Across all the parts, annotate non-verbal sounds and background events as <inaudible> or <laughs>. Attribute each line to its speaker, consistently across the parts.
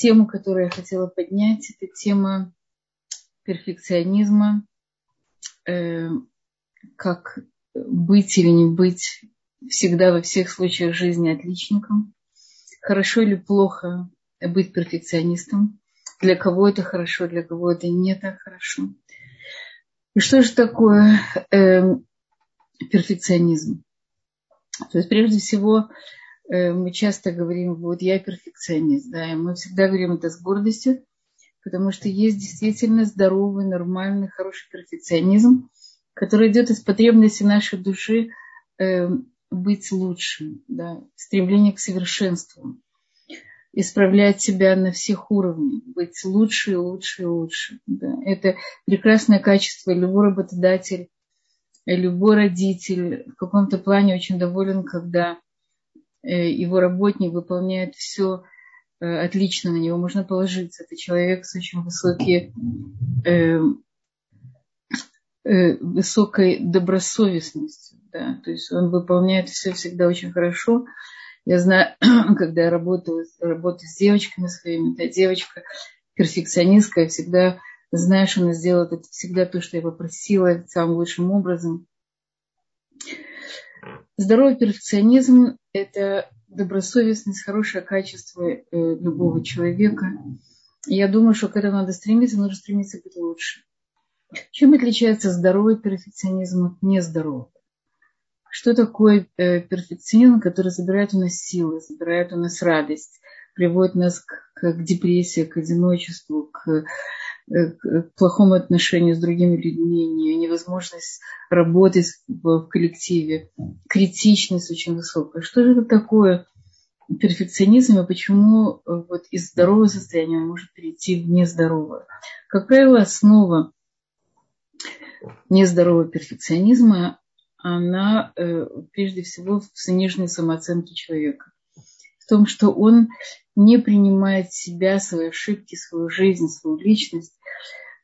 Speaker 1: тему, которую я хотела поднять, это тема перфекционизма, э, как быть или не быть всегда во всех случаях жизни отличником. Хорошо или плохо быть перфекционистом. Для кого это хорошо, для кого это не так хорошо. И что же такое э, перфекционизм? То есть прежде всего мы часто говорим, вот я перфекционист, да, и мы всегда говорим это с гордостью, потому что есть действительно здоровый, нормальный, хороший перфекционизм, который идет из потребности нашей души э, быть лучшим, да, стремление к совершенству, исправлять себя на всех уровнях, быть лучше и лучше и лучше. Да. Это прекрасное качество. Любой работодатель, любой родитель в каком-то плане очень доволен, когда э, его работник выполняет все э, отлично, на него можно положиться. Это человек с очень высокие, э, высокой добросовестностью. Да? То есть он выполняет все всегда очень хорошо. Я знаю, <clears throat> когда я работаю, работаю с девочками своими, да, девочка перфекционистка, я всегда что она сделает это всегда то, что я попросила, самым лучшим образом. Здоровый перфекционизм – это добросовестность, хорошее качество э, любого человека. Я думаю, что к этому надо стремиться, нужно стремиться быть лучше. Чем отличается здоровый перфекционизм от нездорового? Что такое э, перфекционизм, который забирает у нас силы, забирает у нас радость, приводит нас к, к депрессии, к одиночеству, к, к плохому отношению с другими людьми, невозможность работать в, коллективе, критичность очень высокая. Что же это такое перфекционизм и почему э, вот из здорового состояния он может перейти в нездоровое? Как правило, основа нездорового перфекционизма она э, прежде всего в сниженной самооценке человека. Том, что он не принимает себя, свои ошибки, свою жизнь, свою личность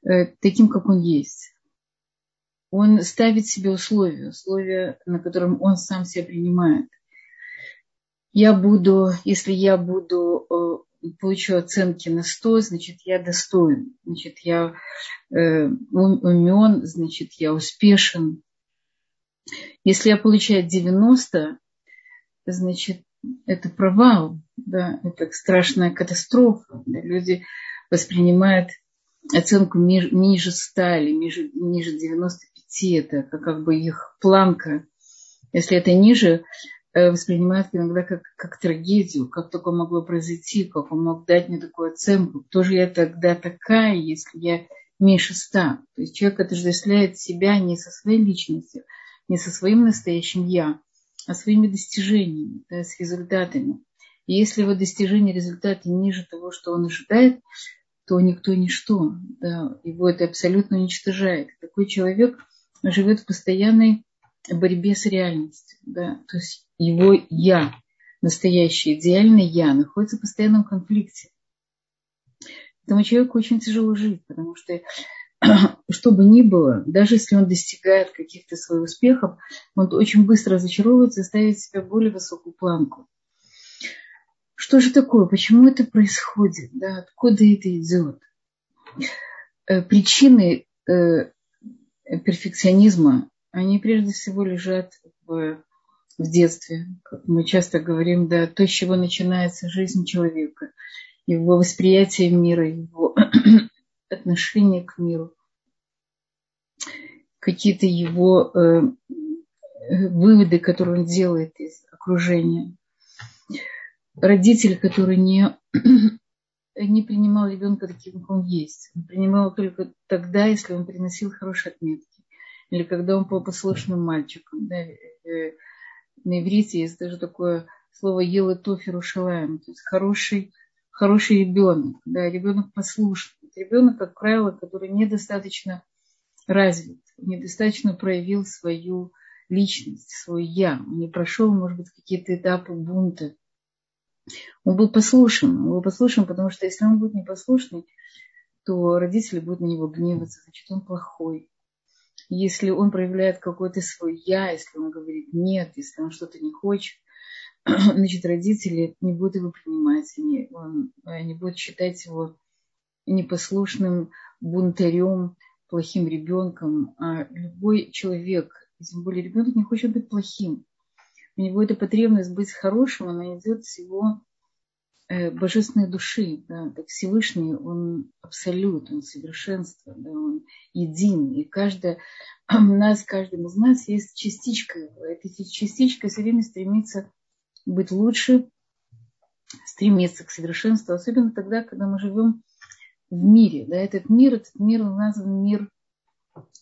Speaker 1: э, таким, как он есть. Он ставит себе условия, условия, на котором он сам себя принимает. Я буду, если я буду э, получу оценки на 100, значит, я достоин, значит, я э, умен, значит, я успешен, если я получаю 90, значит, это провал, да, это страшная катастрофа. Да, люди воспринимают оценку ниже 100 или ниже, ниже 95, это как бы их планка. Если это ниже, э, воспринимают иногда как, как трагедию, как такое могло произойти, как он мог дать мне такую оценку, кто же я тогда такая, если я меньше ста. То есть человек отождествляет себя не со своей личностью, не со своим настоящим «я», а своими достижениями, да, с результатами. И если его достижения, результаты ниже того, что он ожидает, то никто ничто. Да, его это абсолютно уничтожает. Такой человек живет в постоянной борьбе с реальностью. Да, то есть его «я», настоящее идеальное «я» находится в постоянном конфликте. Этому человеку очень тяжело жить, потому что что бы ни было, даже если он достигает каких-то своих успехов, он очень быстро разочаровывается и ставит себе более высокую планку. Что же такое? Почему это происходит? Да, откуда это идет? Э, причины э, перфекционизма, они прежде всего лежат в, в детстве. Как мы часто говорим, да, то, с чего начинается жизнь человека, его восприятие мира, его <clears throat> отношение к миру, какие-то его э, выводы, которые он делает из окружения. Родитель, который не, <clears throat> не принимал ребенка таким, как он есть. Он принимал только тогда, если он приносил хорошие отметки. Или когда он был послушным мальчиком. Да. Э, на иврите есть даже такое слово «ела тоферу шалаем», то есть хороший, хороший ребенок, да, ребенок послушный ребенок, как правило, который недостаточно развит, недостаточно проявил свою личность, свой я. Он не прошел, может быть, какие-то этапы бунта. Он был послушен. Он был послушен, потому что если он будет непослушный, то родители будут на него гневаться, значит, он плохой. Если он проявляет какой-то свой я, если он говорит нет, если он что-то не хочет, <clears throat> значит, родители не будут его принимать, они, он, они будут считать его непослушным бунтарем, плохим ребенком. А любой человек, тем более ребенок, не хочет быть плохим. У него эта потребность быть хорошим, она идет с его э, божественной души. Да, так Всевышний, он абсолют, он совершенство, да, он един. И каждая, у нас, каждым из нас есть частичка его. Эта частичка все время стремится быть лучше, стремиться к совершенству, особенно тогда, когда мы живем в мире. Да, этот мир, этот мир у мир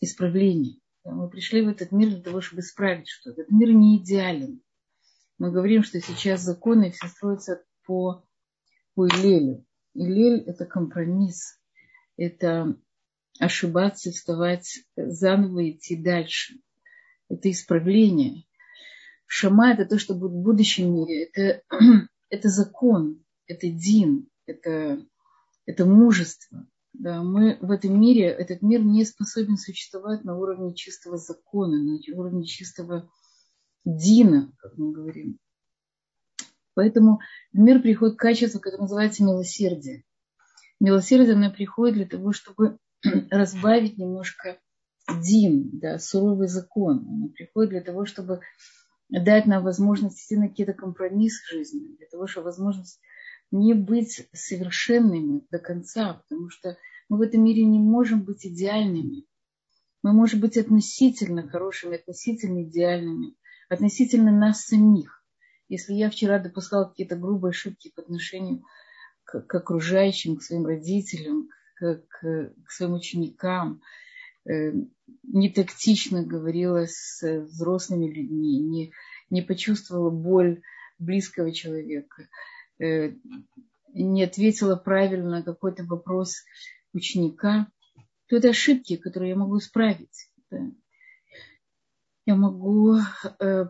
Speaker 1: исправления. Мы пришли в этот мир для того, чтобы исправить что-то. Этот мир не идеален. Мы говорим, что сейчас законы все строятся по, по Илелю. Илель – это компромисс. Это ошибаться, вставать заново и идти дальше. Это исправление. Шама – это то, что будет в будущем мире. Это, <clears throat> это закон, это дин, это, это мужество. Да, мы в этом мире, этот мир не способен существовать на уровне чистого закона, на уровне чистого дина, как мы говорим. Поэтому в мир приходит качество, которое называется милосердие. Милосердие, оно приходит для того, чтобы <clears throat> разбавить немножко дин, да, суровый закон. Оно приходит для того, чтобы дать нам возможность идти на какие-то компромиссы в жизни, для того, чтобы возможность не быть совершенными до конца, потому что мы в этом мире не можем быть идеальными. Мы можем быть относительно хорошими, относительно идеальными, относительно нас самих. Если я вчера допускала какие-то грубые ошибки по отношению к, к окружающим, к своим родителям, к, к, к своим ученикам, э, не тактично говорила с взрослыми людьми, не, не почувствовала боль близкого человека, не ответила правильно на какой-то вопрос ученика, то это ошибки, которые я могу исправить. Да. Я могу э,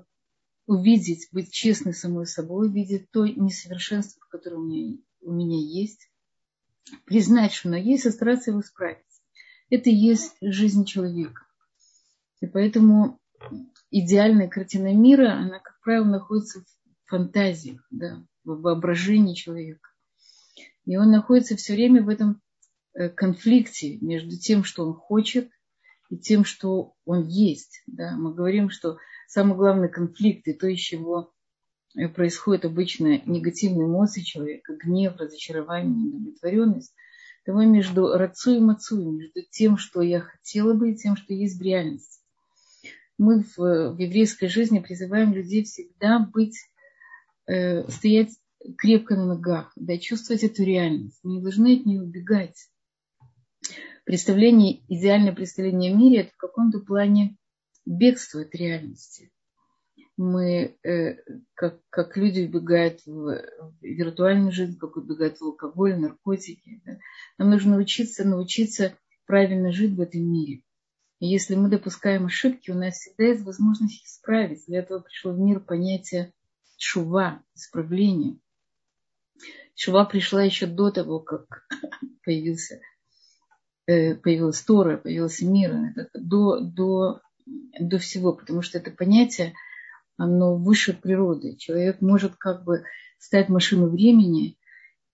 Speaker 1: увидеть, быть честной самой собой, увидеть то несовершенство, которое у меня, у меня есть, признать, что оно есть, и стараться его исправить. Это и есть жизнь человека. И поэтому идеальная картина мира, она, как правило, находится в фантазиях, да, в воображении человека. И он находится все время в этом э, конфликте между тем, что он хочет, и тем, что он есть. Да. Мы говорим, что самый главный конфликт и то, из чего э, происходит обычно негативные эмоции человека, гнев, разочарование, удовлетворенность, того между рацу и мацу, между тем, что я хотела бы, и тем, что есть в реальности. Мы в, в еврейской жизни призываем людей всегда быть, э, стоять крепко на ногах, да, чувствовать эту реальность. Мы не должны от нее убегать. Представление, идеальное представление о мире – это в каком-то плане бегство от реальности. Мы, э, как, как люди убегают в, виртуальную жизнь, как убегают в алкоголь, наркотики. Да? Нам нужно научиться, научиться правильно жить в этом мире. И если мы допускаем ошибки, у нас всегда есть возможность их исправить. Для этого пришло в мир понятие шува, исправления. Шува пришла еще до того, как <laughs> появился, э, появилась Тора, появился мир, до, до до всего, потому что это понятие, оно выше природы. Человек может как бы стать машиной времени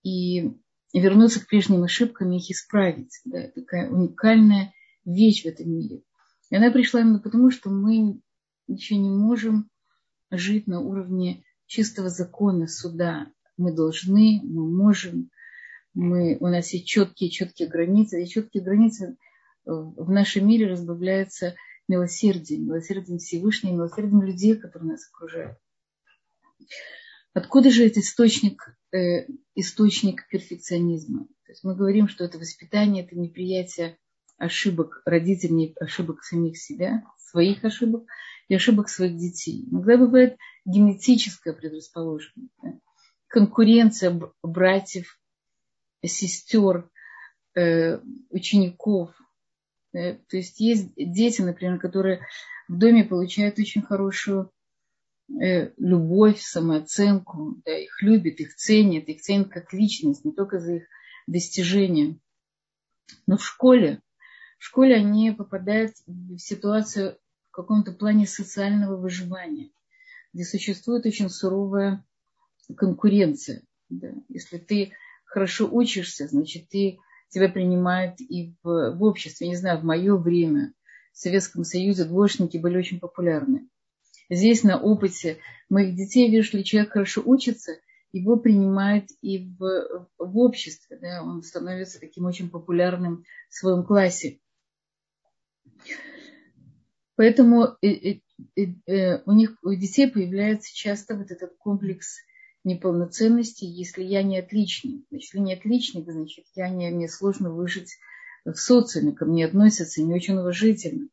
Speaker 1: и вернуться к прежним ошибкам и их исправить. Да, такая уникальная вещь в этом мире. И она пришла именно потому, что мы еще не можем жить на уровне чистого закона, суда. Мы должны, мы можем, мы, у нас есть четкие, четкие границы, и четкие границы в нашем мире разбавляются милосердием, милосердием Всевышнего, милосердием людей, которые нас окружают. Откуда же этот источник, э, источник перфекционизма? То есть мы говорим, что это воспитание, это неприятие ошибок родителей, ошибок самих себя, своих ошибок и ошибок своих детей. Иногда бывает генетическая предрасположенность, да? конкуренция братьев, сестер, э, учеников, то есть есть дети, например, которые в доме получают очень хорошую э, любовь, самооценку, да, их любят, их ценят, их ценят как личность, не только за их достижения. Но в школе, в школе они попадают в ситуацию в каком-то плане социального выживания, где существует очень суровая конкуренция. Да. Если ты хорошо учишься, значит, ты, тебя принимают и в, в обществе. не знаю, в мое время в Советском Союзе двоечники были очень популярны. Здесь на опыте моих детей вижу, если человек хорошо учится, его принимают и в, в обществе. Да, он становится таким очень популярным в своем классе. Поэтому э, э, э, у них у детей появляется часто вот этот комплекс неполноценности, если я не отличник. Если не отличник, значит, я не, мне сложно выжить в социуме, ко мне относятся не очень уважительно.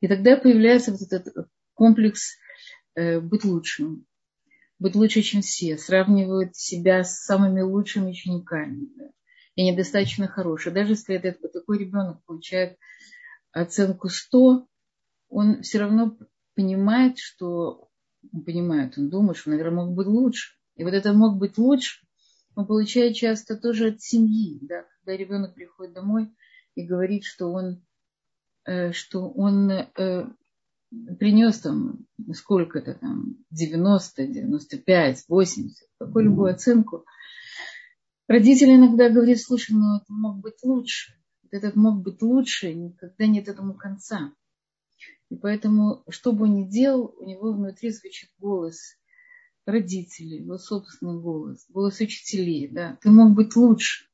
Speaker 1: И тогда появляется вот этот комплекс быть лучшим, быть лучше, чем все, сравнивают себя с самыми лучшими учениками. Да? Я недостаточно хороший. Даже если этот, такой ребенок получает оценку 100, он все равно понимает, что он понимает, он думает, что, наверное, мог быть лучше. И вот это мог быть лучше, он получает часто тоже от семьи, да, когда ребенок приходит домой и говорит, что он Э, что он э, принес там сколько-то там, 90, 95, 80, какую любую оценку. Родители иногда говорят, слушай, ну это мог быть лучше. Этот мог быть лучше, никогда нет этому конца. И поэтому, что бы он ни делал, у него внутри звучит голос родителей, его собственный голос, голос учителей. Да? Ты мог быть лучше.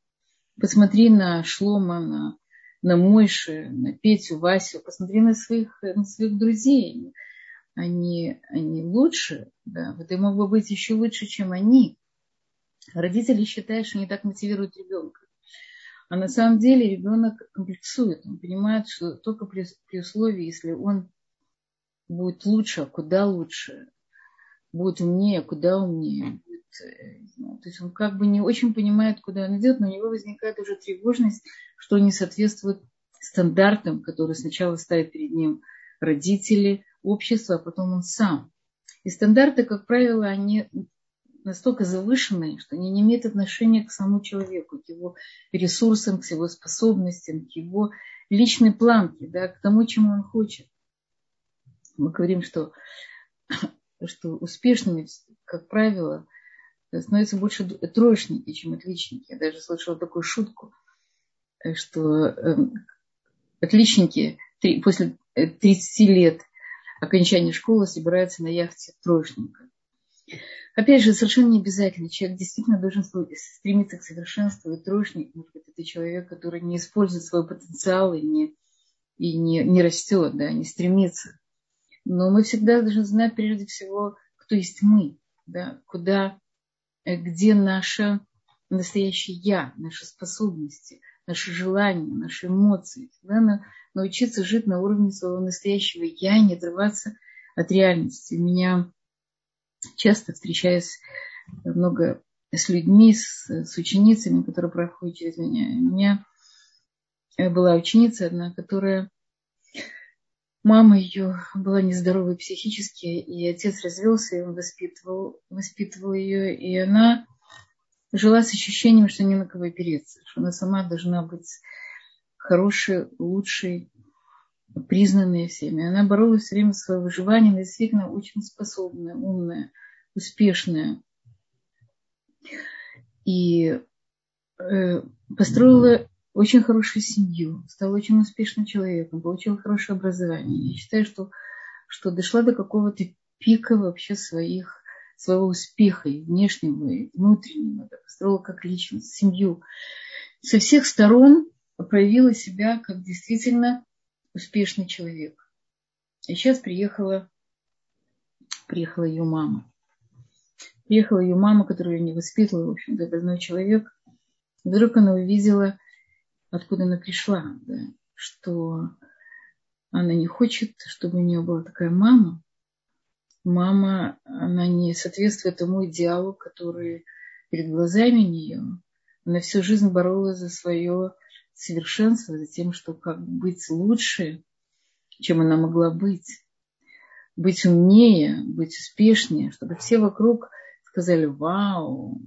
Speaker 1: Посмотри на Шлома, на на Мойше, на Петю, Васю, посмотри на своих, на своих друзей. Они, они лучше, да, и мог бы быть еще лучше, чем они. Родители считают, что они так мотивируют ребенка. А на самом деле ребенок комплексует. Он понимает, что только при, при условии, если он будет лучше, а куда лучше, будет умнее, а куда умнее, то есть он как бы не очень понимает, куда он идет, но у него возникает уже тревожность, что не соответствует стандартам, которые сначала ставят перед ним родители, общество, а потом он сам. И стандарты, как правило, они настолько завышенные, что они не имеют отношения к самому человеку, к его ресурсам, к его способностям, к его личной планке, да, к тому, чему он хочет. Мы говорим, что, <coughs> что успешными, как правило, становятся больше троечники, чем отличники. Я даже слышала такую шутку, э, что эм, отличники после 30 э, лет окончания школы собираются на яхте троечника. Опять же, совершенно не обязательно. Человек действительно должен стремиться к совершенству. И троечник, может быть, это человек, который не использует свой потенциал и не, и не, не растет, да, не стремится. Но мы всегда должны знать прежде всего, кто есть мы, да, куда Э, где наше настоящее я, наши способности, наши желания, наши эмоции. Всегда научиться жить на уровне своего настоящего я и не отрываться от реальности. У меня часто встречаюсь много с людьми, с, с ученицами, которые проходят через меня. У меня э, была ученица одна, которая мама ее была нездоровой психически, и отец развелся, и он воспитывал, воспитывал ее, и она жила с ощущением, что не на кого опереться, что она сама должна быть хорошей, лучшей, признанной всеми. Она боролась все время за свое выживание, действительно очень способная, умная, успешная. И э, построила очень хорошую семью, стала очень успешным человеком, получила хорошее образование. Я считаю, что, что дошла до какого-то пика вообще своих, своего успеха и внешнего, и внутреннего, да, построила как личность, семью. Со всех сторон проявила себя как действительно успешный человек. И сейчас приехала, приехала ее мама. Приехала ее мама, которую я не воспитывала, в общем-то, больной человек. вдруг она увидела откуда она пришла, да, что она не хочет, чтобы у нее была такая мама. Мама, она не соответствует тому идеалу, который перед глазами нее. Она всю жизнь боролась за свое совершенство, за тем, что как быть лучше, чем она могла быть. Быть умнее, быть успешнее, чтобы все вокруг сказали, вау,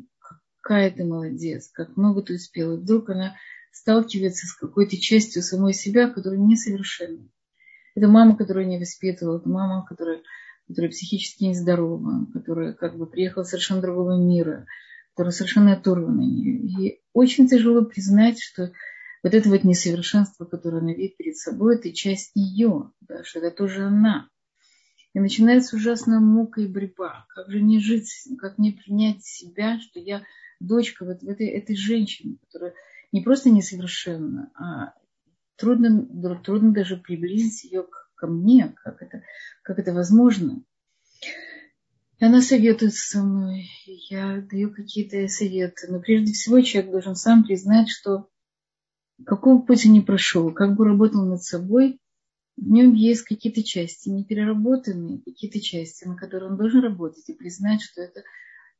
Speaker 1: какая ты молодец, как много ты успела. И вдруг она сталкивается с какой-то частью самой себя, которая несовершенна. Это мама, которая не воспитывала, это мама, которая которая психически нездорова, которая как бы приехала с совершенно другого мира, которая совершенно оторвана от нее. И очень тяжело признать, что вот это вот несовершенство, которое она видит перед собой, это часть ее, да, что это тоже она. И начинается ужасная мука и борьба. Как же не жить, как мне принять себя, что я дочка вот этой, этой женщины, которая не просто несовершенна, а трудно, трудно даже приблизить ее к, ко мне, как это, как это возможно. И она советует со мной, я даю какие-то советы. Но прежде всего человек должен сам признать, что какого пути не прошел, как бы работал над собой, в нем есть какие-то части непереработанные, какие-то части, на которые он должен работать и признать, что это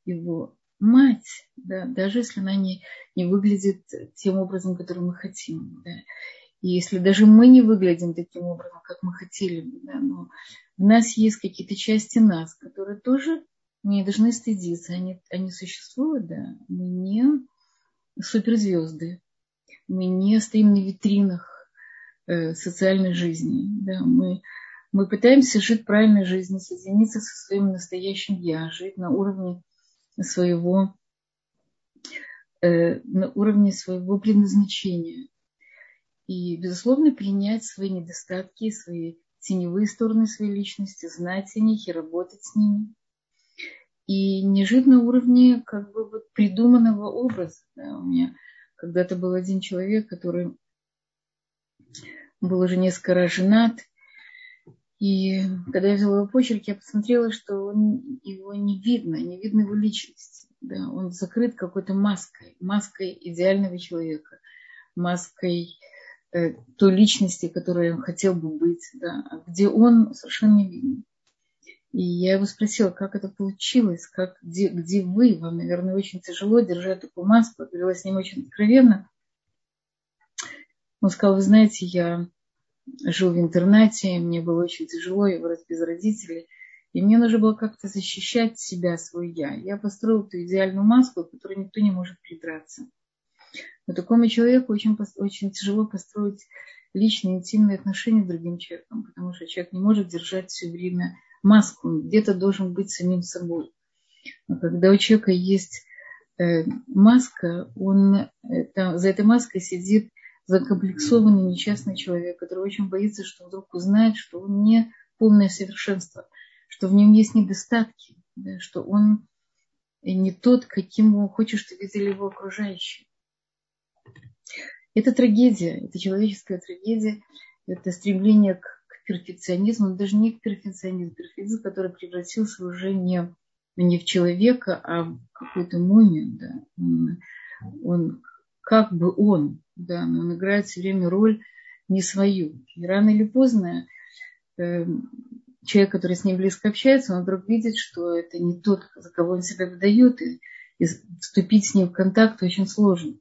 Speaker 1: его мать, да, даже если она не, не выглядит тем образом, которым мы хотим. Да. И если даже мы не выглядим таким образом, как мы хотели да, но в нас есть какие-то части нас, которые тоже не должны стыдиться. Они, они существуют, да. Мы не суперзвезды. Мы не стоим на витринах э, социальной жизни. Да. Мы, мы пытаемся жить правильной жизнью, соединиться со своим настоящим я, жить на уровне своего э, на уровне своего предназначения. И, безусловно, принять свои недостатки, свои теневые стороны своей личности, знать о них и работать с ними. И не жить на уровне как бы вот придуманного образа. Да. У меня когда-то был один человек, который был уже несколько раз женат, и когда я взяла его почерк, я посмотрела, что он, его не видно, не видно его личности. Да? Он закрыт какой-то маской, маской идеального человека, маской э, той личности, которой он хотел бы быть, да? а где он совершенно не виден. И я его спросила, как это получилось, как, где, где вы, вам, наверное, очень тяжело держать такую маску. Я говорила с ним очень откровенно. Он сказал, вы знаете, я жил в интернате, мне было очень тяжело, я вырос без родителей. И мне нужно было как-то защищать себя, свой я. Я построил эту идеальную маску, к которой никто не может придраться. Но такому человеку очень, очень тяжело построить личные, интимные отношения с другим человеком, потому что человек не может держать все время маску, где-то должен быть самим собой. Но когда у человека есть э, маска, он, там, за этой маской сидит закомплексованный, несчастный человек, который очень боится, что вдруг узнает, что он не полное совершенство, что в нем есть недостатки, да, что он не тот, каким хочет, чтобы видели его окружающие. Это трагедия, это человеческая трагедия, это стремление к перфекционизму, даже не к перфекционизму, перфекционизм, который превратился уже не, не в человека, а в какую-то мумию. Да. Он, он как бы он, да, но он играет все время роль не свою. И рано или поздно э, человек, который с ним близко общается, он вдруг видит, что это не тот, за кого он себя выдает, и, и вступить с ним в контакт очень сложно.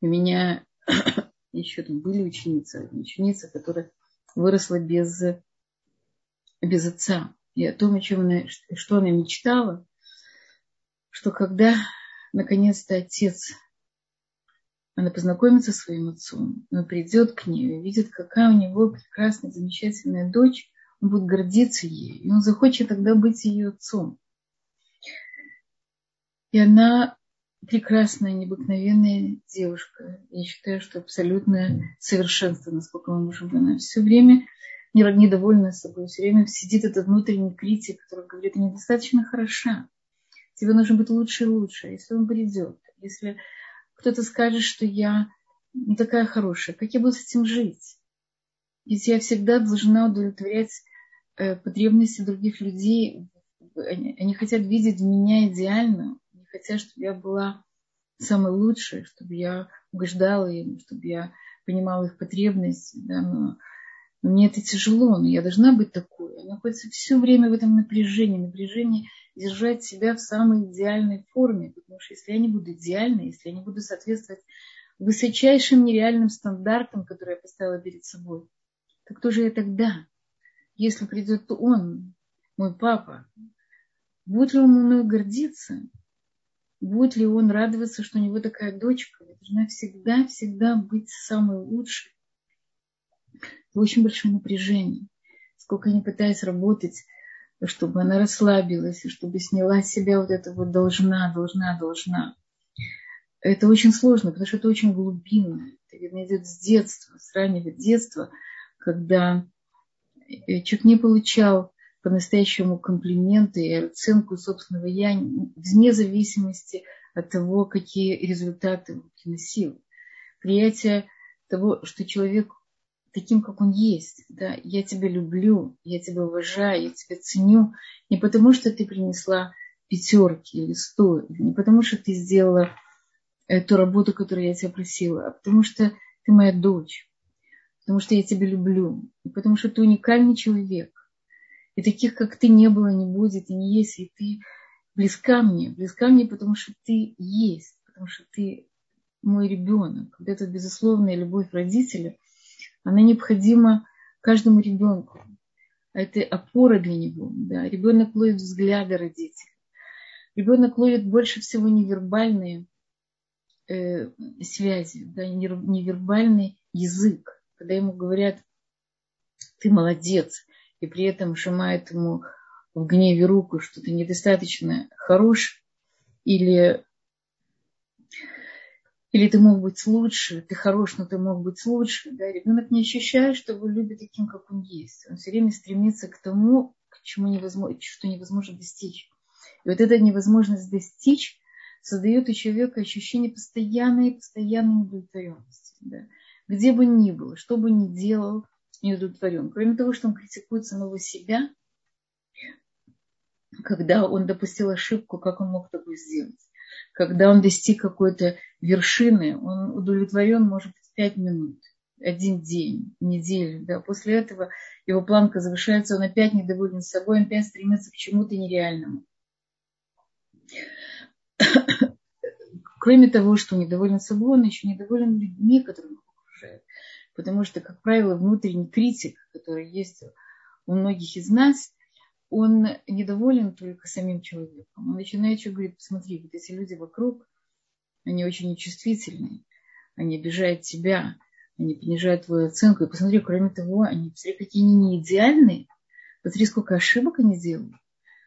Speaker 1: У меня <coughs> еще там были ученицы, ученица, которая выросла без, без отца. И о том, о чем она, что она мечтала, что когда наконец-то отец, она познакомится со своим отцом, он придет к ней, увидит, какая у него прекрасная, замечательная дочь, он будет гордиться ей, и он захочет тогда быть ее отцом. И она прекрасная, необыкновенная девушка. Я считаю, что абсолютное совершенство, насколько мы можем. Она все время недовольна собой, все время сидит этот внутренний критик, который говорит, ты недостаточно хороша тебе нужно быть лучше и лучше. Если он придет, если кто-то скажет, что я не такая хорошая, как я буду с этим жить? Ведь я всегда должна удовлетворять э, потребности других людей. Они, хотят видеть меня идеально. Хотят, чтобы я была самой лучшей, чтобы я угождала им, чтобы я понимала их потребности. Да, но, но мне это тяжело, но я должна быть такой. Она находится все время в этом напряжении, напряжении держать себя в самой идеальной форме, потому что если я не буду идеальной, если я не буду соответствовать высочайшим нереальным стандартам, которые я поставила перед собой, то кто же я тогда? Если придет он, мой папа, будет ли он мной гордиться? Будет ли он радоваться, что у него такая дочка? Я должна всегда-всегда быть самой лучшей. Это очень большое напряжение. сколько не пытаясь работать, чтобы она расслабилась, и чтобы сняла с себя вот это вот должна, должна, должна. Это очень сложно, потому что это очень глубинно. Это, видно, идет с детства, с раннего детства, когда э, человек не получал по-настоящему комплименты и оценку собственного «я» вне зависимости от того, какие результаты он приносил. Приятие того, что человек таким, как он есть. Да? Я тебя люблю, я тебя уважаю, я тебя ценю. Не потому, что ты принесла пятерки или сто, не потому, что ты сделала ту работу, которую я тебя просила, а потому что ты моя дочь, потому что я тебя люблю, и потому что ты уникальный человек. И таких, как ты, не было, не будет и не есть, и ты близка мне, близка мне, потому что ты есть, потому что ты мой ребенок. Вот эта безусловная любовь родителя – она необходима каждому ребенку. Это опора для него. Да. Ребенок ловит взгляды родителей. Ребенок ловит больше всего невербальные э, связи, да, невербальный язык. Когда ему говорят, ты молодец, и при этом сжимает ему в гневе руку, что ты недостаточно хорош, или или ты мог быть лучше, ты хорош, но ты мог быть лучше. Да? Ребенок не ощущает, что его любят таким, как он есть. Он все время стремится к тому, к чему невозможно, что невозможно достичь. И вот эта невозможность достичь создает у человека ощущение постоянной, постоянной удовлетворенности. Да? Где бы ни было, что бы ни делал, не удовлетворен. Кроме того, что он критикует самого себя, когда он допустил ошибку, как он мог такое сделать когда он достиг какой-то вершины, он удовлетворен, может быть, пять минут, один день, неделю. Да. После этого его планка завышается, он опять недоволен собой, он опять стремится к чему-то нереальному. Кроме того, что недоволен собой, он еще недоволен людьми, которые. Потому что, как правило, внутренний критик, который есть у многих из нас, он недоволен только самим человеком. Он начинает еще говорить, посмотри, вот эти люди вокруг, они очень нечувствительные, они обижают тебя, они понижают твою оценку. И посмотри, кроме того, они, посмотри, какие они не идеальные, посмотри, сколько ошибок они делают.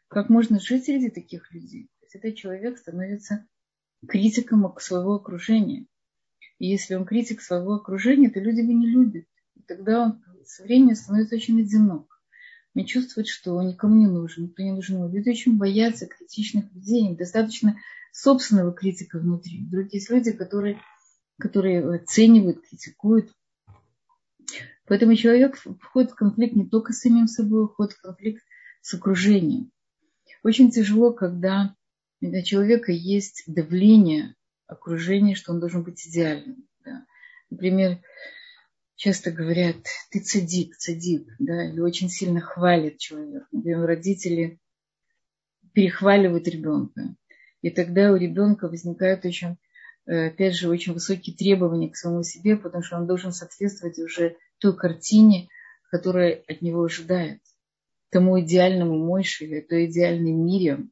Speaker 1: Как можно жить среди таких людей? То есть этот человек становится критиком своего окружения. И если он критик своего окружения, то люди его не любят. И тогда он со временем становится очень одинок не чувствует, что он никому не нужен, никто не нужен. Люди очень боятся критичных людей, им достаточно собственного критика внутри. Вдруг есть люди, которые, которые оценивают, критикуют. Поэтому человек входит в конфликт не только с самим собой, входит в конфликт с окружением. Очень тяжело, когда на человека есть давление окружения, что он должен быть идеальным. Да. Например, часто говорят, ты цадик, цадик, да, или очень сильно хвалит человека. Например, родители перехваливают ребенка. И тогда у ребенка возникают очень, э, опять же, очень высокие требования к самому себе, потому что он должен соответствовать уже той картине, которая от него ожидает, тому идеальному Мойше или той идеальной мире.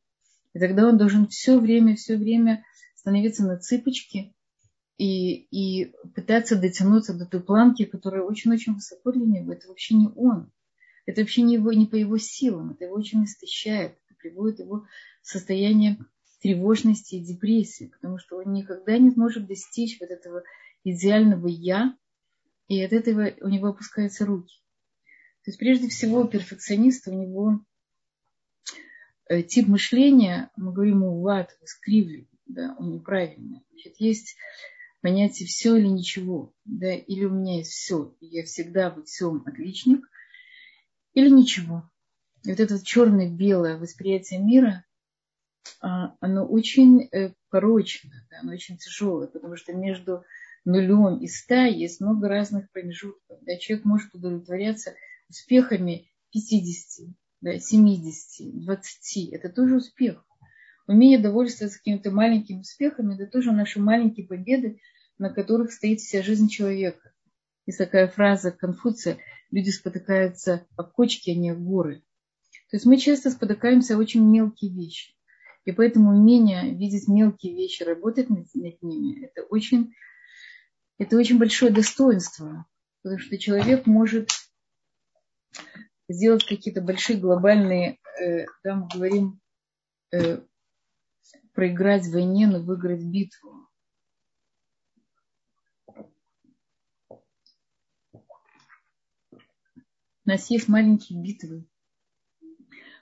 Speaker 1: И тогда он должен все время, все время становиться на цыпочки и, и пытаться дотянуться до той планки, которая очень-очень высоко для него. Это вообще не он. Это вообще не, его, не по его силам. Это его очень истощает. Это приводит его в состояние тревожности и депрессии, потому что он никогда не сможет достичь вот этого идеального «я», и от этого у него опускаются руки. То есть прежде всего перфекционист, у него э, тип мышления, мы говорим, уват, искривлен, да, он неправильный. Значит, есть понятие все или ничего, да, или у меня есть все, и я всегда во всем отличник, или ничего. И вот это черно-белое восприятие мира, а, оно очень э, порочно, да, оно очень тяжелое, потому что между нулем и ста есть много разных промежутков. Да, человек может удовлетворяться успехами 50, да, 70, 20. Это тоже успех. Умение довольствоваться какими-то маленькими успехами, это тоже наши маленькие победы, на которых стоит вся жизнь человека. Есть такая фраза Конфуция, люди спотыкаются о кочки, а не о горы. То есть мы часто спотыкаемся о очень мелкие вещи. И поэтому умение видеть мелкие вещи, работать над, над ними, это очень, это очень большое достоинство. Потому что человек может сделать какие-то большие глобальные, э, там говорим, э, проиграть в войне, но выиграть битву. У нас есть маленькие битвы,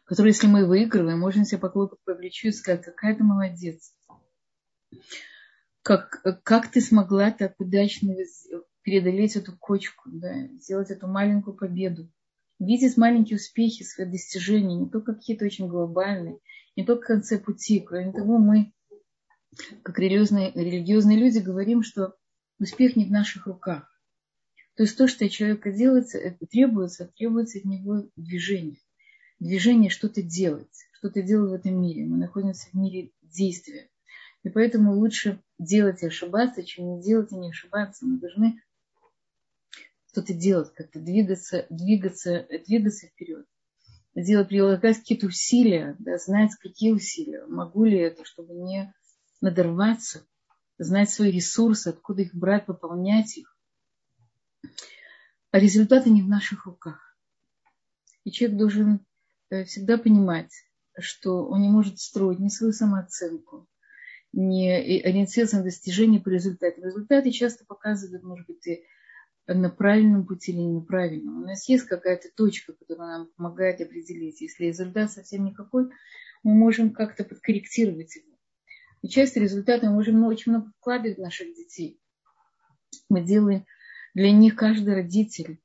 Speaker 1: которые, если мы выигрываем, можем себе похлопать по плечу и сказать, какая ты молодец. Как, как ты смогла так удачно преодолеть эту кочку, да, сделать эту маленькую победу. Видеть маленькие успехи, свои достижения, не только какие-то очень глобальные, не только в конце пути. Кроме того, мы, как религиозные, религиозные люди, говорим, что успех не в наших руках. То есть то, что от человека делается, это требуется, требуется от него движение движение что-то делать, что-то делать в этом мире. Мы находимся в мире действия. И поэтому лучше делать и ошибаться, чем не делать и не ошибаться. Мы должны что-то делать, как-то двигаться, двигаться, двигаться вперед. Делать, прилагать какие-то усилия, да, знать, какие усилия, могу ли это, чтобы не надорваться, знать свои ресурсы, откуда их брать, пополнять их. А результаты не в наших руках. И человек должен Э, всегда понимать, что он не может строить ни свою самооценку, не ориентироваться на достижение по результатам. Результаты часто показывают, может быть, и на правильном пути или неправильном. У нас есть какая-то точка, которая нам помогает определить. Если результат совсем никакой, мы можем как-то подкорректировать его. И часто результаты мы можем очень много вкладывать в наших детей. Мы делаем для них каждый родитель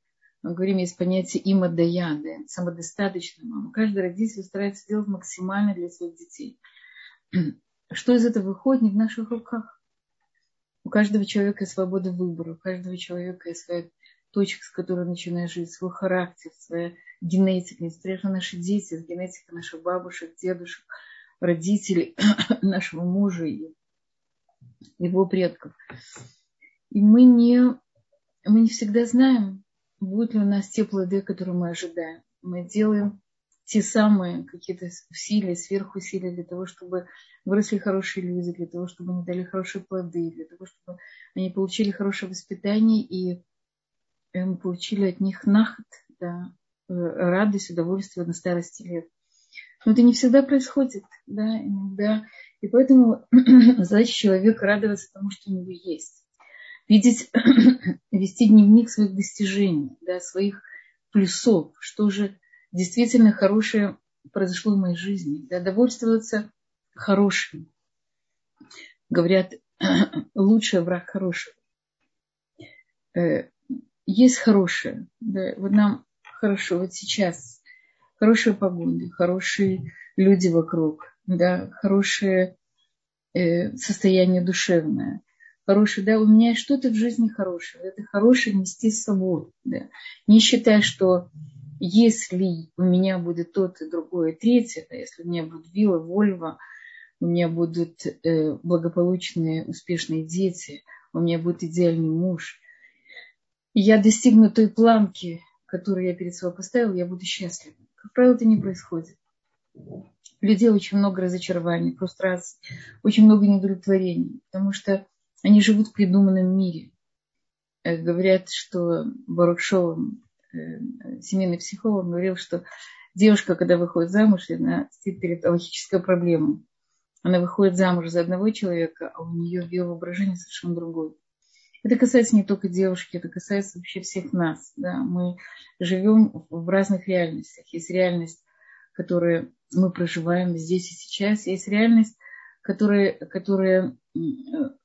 Speaker 1: мы говорим, есть понятие има дая, да, самодостаточная мама. Каждый родитель старается сделать максимально для своих детей. <clears throat> Что из этого выходит, не в наших руках. У каждого человека свобода выбора, у каждого человека есть своя точка, с которой начинает жить, свой характер, своя генетика. Несмотря на наши дети, генетика наших бабушек, дедушек, родителей, <coughs> нашего мужа и его предков. И мы не, мы не всегда знаем, будут ли у нас те плоды, которые мы ожидаем. Мы делаем те самые какие-то усилия, сверхусилия для того, чтобы выросли хорошие люди, для того, чтобы они дали хорошие плоды, для того, чтобы они получили хорошее воспитание и мы получили от них наход, да, э, радость, удовольствие на старости лет. Но это не всегда происходит, да, иногда. И поэтому <clears throat> задача человека радоваться тому, что у него есть видеть, <clears throat> вести дневник своих достижений, да, своих плюсов, что же действительно хорошее произошло в моей жизни, да, довольствоваться хорошим. Говорят, <clears throat> лучший враг хорошего. Э, есть хорошее, да, вот нам хорошо, вот сейчас. Хорошая погода, хорошие люди вокруг, да, хорошее э, состояние душевное, хорошее, да, у меня что-то в жизни хорошее, это хорошее нести с собой, да, не считая, что если у меня будет то и другое, третье, если у меня будет вилла, вольва, у меня будут э, благополучные, успешные дети, у меня будет идеальный муж, я достигну той планки, которую я перед собой поставила, я буду счастлива. Как правило, это не происходит. У людей очень много разочарований, фрустраций, очень много недовлетворений, потому что они живут в придуманном мире. Э, говорят, что Барух Шоу, э, семейный психолог, говорил, что девушка, когда выходит замуж, она стоит перед логической проблемой. Она выходит замуж за одного человека, а у нее в ее воображении совершенно другой. Это касается не только девушки, это касается вообще всех нас. Да? Мы живем в разных реальностях. Есть реальность, которую мы проживаем здесь и сейчас. Есть реальность, которая, которая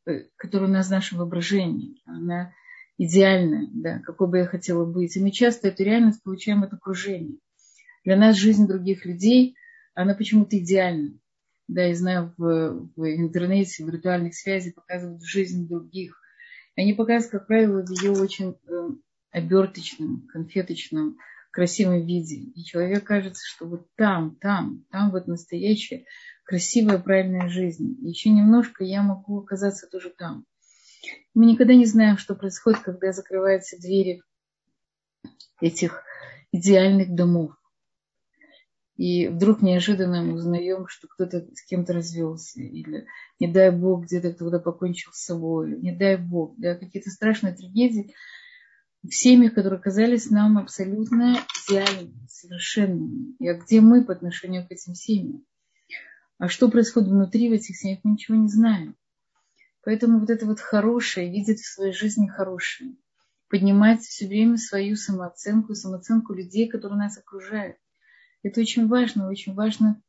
Speaker 1: Э, которая у нас в нашем воображении. Она идеальная, да, какой бы я хотела быть. И мы часто эту реальность получаем от окружения. Для нас жизнь других людей, она почему-то идеальна. Да, я знаю, в, в интернете, в виртуальных связях показывают жизнь других. Они показывают, как правило, в ее очень э, оберточном, конфеточном, красивом виде. И человек кажется, что вот там, там, там вот настоящее красивая, правильная жизнь. Еще немножко я могу оказаться тоже там. Мы никогда не знаем, что происходит, когда закрываются двери этих идеальных домов. И вдруг неожиданно мы узнаем, что кто-то с кем-то развелся, или, не дай бог, где-то кто-то покончил с собой, не дай бог, да, какие-то страшные трагедии. в семьях, которые казались нам абсолютно идеальными, совершенными. И а где мы по отношению к этим семьям? А что происходит внутри в этих семьях, мы ничего не знаем. Поэтому вот это вот хорошее, видеть в своей жизни хорошее, поднимать все время свою самооценку, самооценку людей, которые нас окружают. Это очень важно, очень важно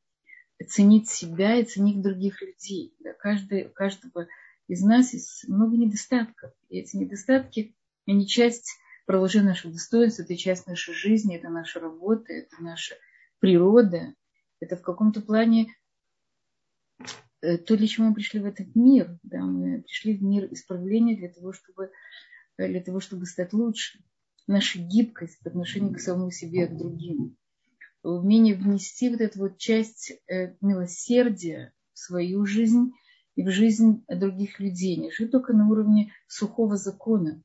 Speaker 1: ценить себя и ценить других людей. Да, каждый, у каждого из нас есть много недостатков. И эти недостатки, они часть продолжение наших достоинств, это часть нашей жизни, это наша работа, это наша природа. Это в каком-то плане то, для чего мы пришли в этот мир. Да, мы пришли в мир исправления для того, чтобы, э, для того, чтобы стать лучше. Наша гибкость по отношению к самому себе, к другим. Умение внести вот эту вот часть э, милосердия в свою жизнь и в жизнь других людей. Не жить только на уровне сухого закона,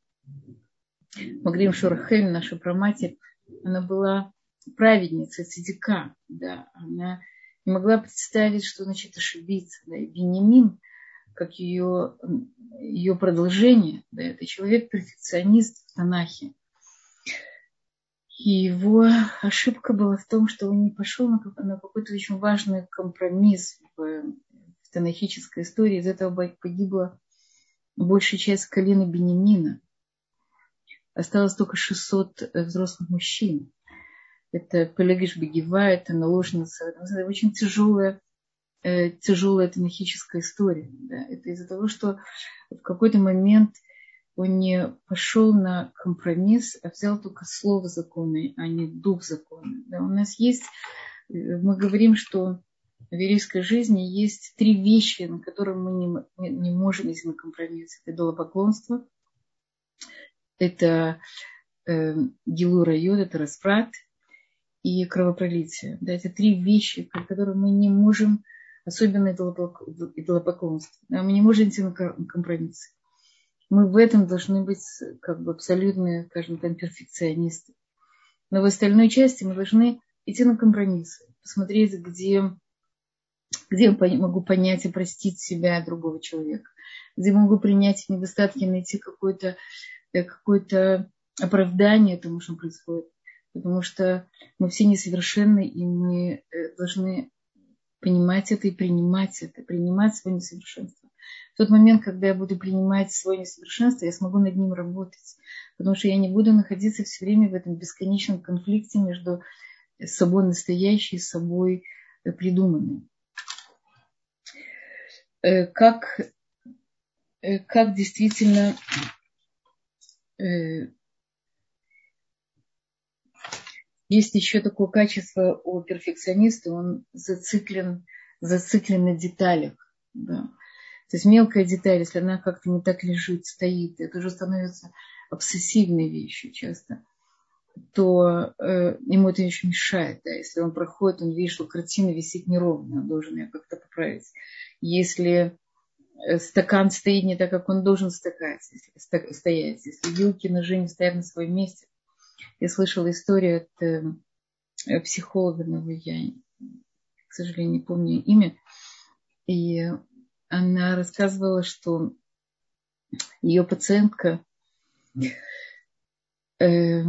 Speaker 1: что Рахель, наша праматерь, она была праведница, цидика, да, она не могла представить, что значит ошибиться. Да. И Бенемин, как ее, ее продолжение, да, это человек-перфекционист в Танахе. И его ошибка была в том, что он не пошел на, на какой-то очень важный компромисс в, в танахической истории. Из этого погибла большая часть колена Бенемина осталось только 600 э, взрослых мужчин. Это Пелегиш Бегива, это наложница. Это очень тяжелая, э, тяжелая тенахическая история. Да. Это из-за того, что в какой-то момент он не пошел на компромисс, а взял только слово закона, а не дух закона. Да. У нас есть, э, мы говорим, что в еврейской жизни есть три вещи, на которые мы не, не можем идти на компромисс. Это идолопоклонство, это э, Гилура Йод, это распрат и кровопролитие. Да, это три вещи, которые мы не можем, особенно идолопоклонство, да, мы не можем идти на компромиссы. Мы в этом должны быть как бы абсолютно, скажем так, перфекционисты. Но в остальной части мы должны идти на компромиссы, посмотреть, где, где я могу понять и простить себя другого человека, где могу принять недостатки, найти какой-то какое-то оправдание тому, что происходит. Потому что мы все несовершенны, и мы э, должны понимать это и принимать это, принимать свое несовершенство. В тот момент, когда я буду принимать свое несовершенство, я смогу над ним работать. Потому что я не буду находиться все время в этом бесконечном конфликте между собой настоящей и собой э, придуманной. Э, как, как действительно Э, есть еще такое качество у перфекциониста, он зациклен, зациклен на деталях. Да. То есть мелкая деталь, если она как-то не так лежит, стоит, это уже становится обсессивной вещью часто, то э, ему это очень мешает. Да. Если он проходит, он видит, что картина висит неровно, он должен ее как-то поправить. Если Э, стакан стоит не так, как он должен стоять, если, стоять, если вилки, ножи не стоят на своем месте. Я слышала историю от э, психолога, но я, к сожалению, не помню имя. И она рассказывала, что ее пациентка э,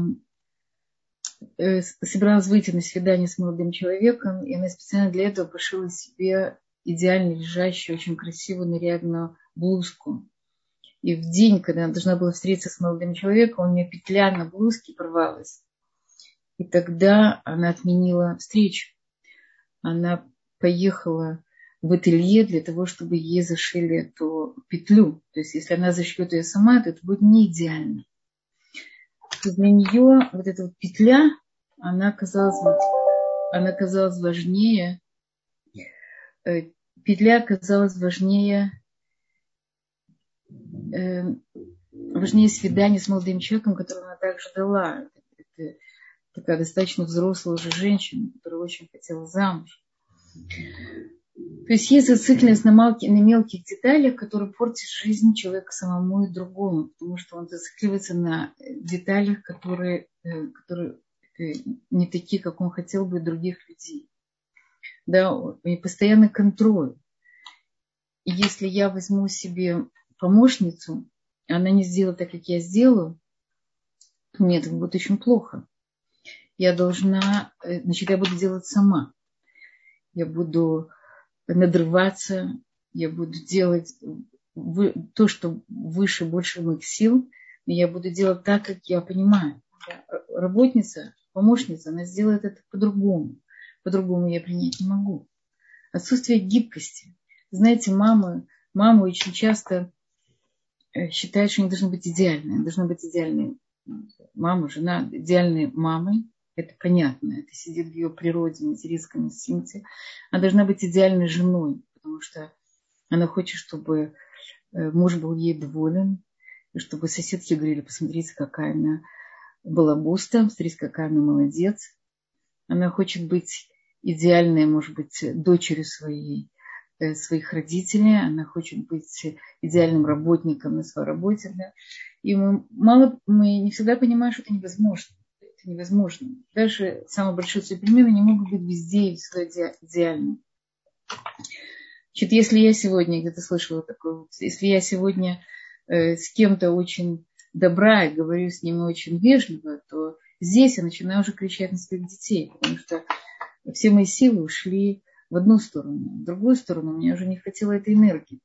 Speaker 1: э, собиралась выйти на свидание с молодым человеком, и она специально для этого пошила себе идеально лежащую, очень красивую, нарядную блузку. И в день, когда она должна была встретиться с молодым человеком, у нее петля на блузке порвалась. И тогда она отменила встречу. Она поехала в ателье для того, чтобы ей зашили эту петлю. То есть, если она зашьет ее сама, то это будет не идеально. Для нее вот эта вот петля, она казалась, она казалась важнее э, петля оказалась важнее, важнее свидания с молодым человеком, которого она также дала. Это такая достаточно взрослая уже женщина, которая очень хотела замуж. То есть есть зацикленность на, мелких, на мелких деталях, которые портят жизнь человека самому и другому, потому что он зацикливается на деталях, которые, э, которые э, не такие, как он хотел бы других людей да, и постоянный контроль. И если я возьму себе помощницу, она не сделает так, как я сделаю, Нет, это будет очень плохо. Я должна, э, значит, я буду делать сама. Я буду надрываться, я буду делать то, что выше, больше моих сил, и я буду делать так, как я понимаю. Работница, помощница, она сделает это по-другому. По-другому я принять не могу. Отсутствие гибкости. Знаете, мамы, мамы очень часто э, считают, что они должны быть идеальны. Они должны быть идеальной мама, жена, идеальной мамой. Это понятно. Это сидит в ее природе, материнском инстинкте. Она должна быть идеальной женой, потому что она хочет, чтобы э, муж был ей доволен, чтобы соседки говорили, посмотрите, какая она была буста, посмотрите, какая она молодец. Она хочет быть идеальной, может быть, дочерью своей, своих родителей, она хочет быть идеальным работником на своей работе. Да? И мы, мало, мы не всегда понимаем, что это невозможно. Это невозможно. Даже самые большие супермены не могут быть везде и всегда идеальны. Значит, если я сегодня, где-то слышала такое, если я сегодня э, с кем-то очень добра и говорю с ним очень вежливо, то здесь я начинаю уже кричать на своих детей, потому что все мои силы ушли в одну сторону. В другую сторону мне уже не хватило этой энергии.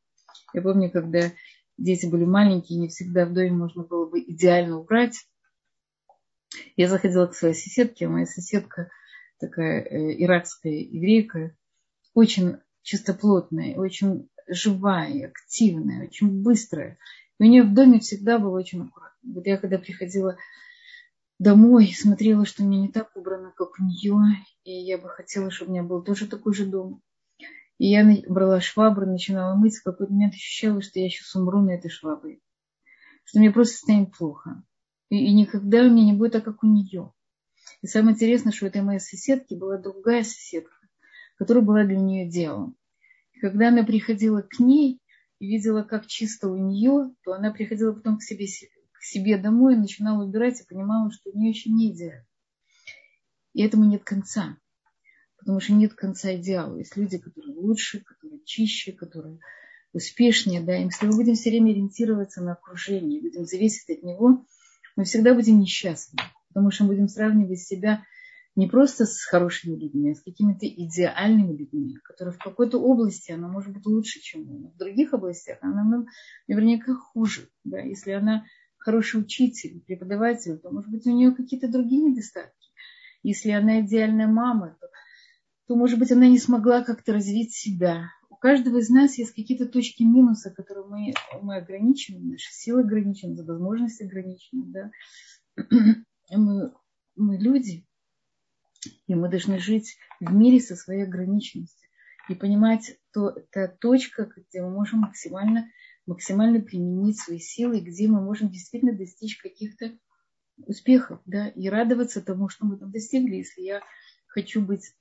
Speaker 1: Я помню, когда дети были маленькие, не всегда в доме можно было бы идеально убрать. Я заходила к своей соседке, моя соседка такая э, иракская еврейка, очень чистоплотная, очень живая, активная, очень быстрая. И у нее в доме всегда было очень аккуратно. Вот я когда приходила домой, смотрела, что у меня не так убрано, как у нее, и я бы хотела, чтобы у меня был тоже такой же дом. И я брала швабру, начинала мыть, в какой-то момент ощущала, что я сейчас умру на этой швабре. Что мне просто станет плохо. И, и никогда у меня не будет так, как у нее. И самое интересное, что у этой моей соседки была другая соседка, которая была для нее делом. И когда она приходила к ней и видела, как чисто у нее, то она приходила потом к себе, себе домой начинала убирать и понимала, что у нее еще не идеально. И этому нет конца. Потому что нет конца идеала. Есть люди, которые лучше, которые чище, которые успешнее. Да? И если мы будем все время ориентироваться на окружение, будем зависеть от него, мы всегда будем несчастны. Потому что мы будем сравнивать себя не просто с хорошими людьми, а с какими-то идеальными людьми, которые в какой-то области она может быть лучше, чем мы. В других областях она нам наверняка хуже. Да? Если она хороший учитель, преподаватель, то, может быть, у нее какие-то другие недостатки. Если она идеальная мама, то, то, может быть, она не смогла как-то развить себя. У каждого из нас есть какие-то точки минуса, которые мы, мы ограничены, наши силы ограничены, возможности ограничены. Да? <clears throat> Мы, мы люди, и мы должны жить в мире со своей ограниченностью и понимать то, та точка, где мы можем максимально, максимально применить свои силы, где мы можем действительно достичь каких-то успехов, да, и радоваться тому, что мы там достигли. Если я хочу быть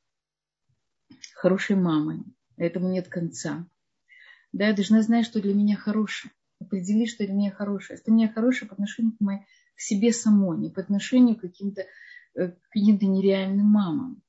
Speaker 1: хорошей мамой, этому нет конца. Да, я должна знать, что для меня хорошее. Определить, что для меня хорошее. Что для меня хорошее по отношению к, моей, к себе самой, не по отношению к каким-то э, каким-то нереальным мамам,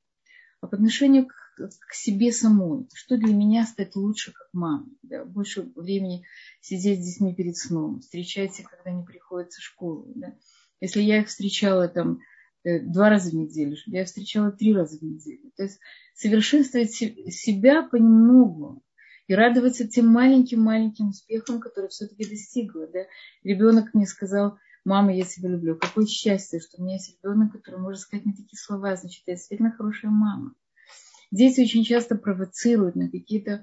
Speaker 1: а по отношению к, к себе самой. Что для меня стать лучше, как мама. Да? Больше времени сидеть с детьми перед сном, встречать их, когда они приходят в школу. Да? Если я их встречала там э, два раза в неделю, я их встречала три раза в неделю. То есть совершенствовать себя понемногу и радоваться тем маленьким-маленьким успехам, которые все-таки достигла. Да? Ребенок мне сказал, мама, я тебя люблю. Какое счастье, что у меня есть ребенок, который может сказать мне такие слова. Значит, я действительно хорошая мама. Дети очень часто провоцируют на какие-то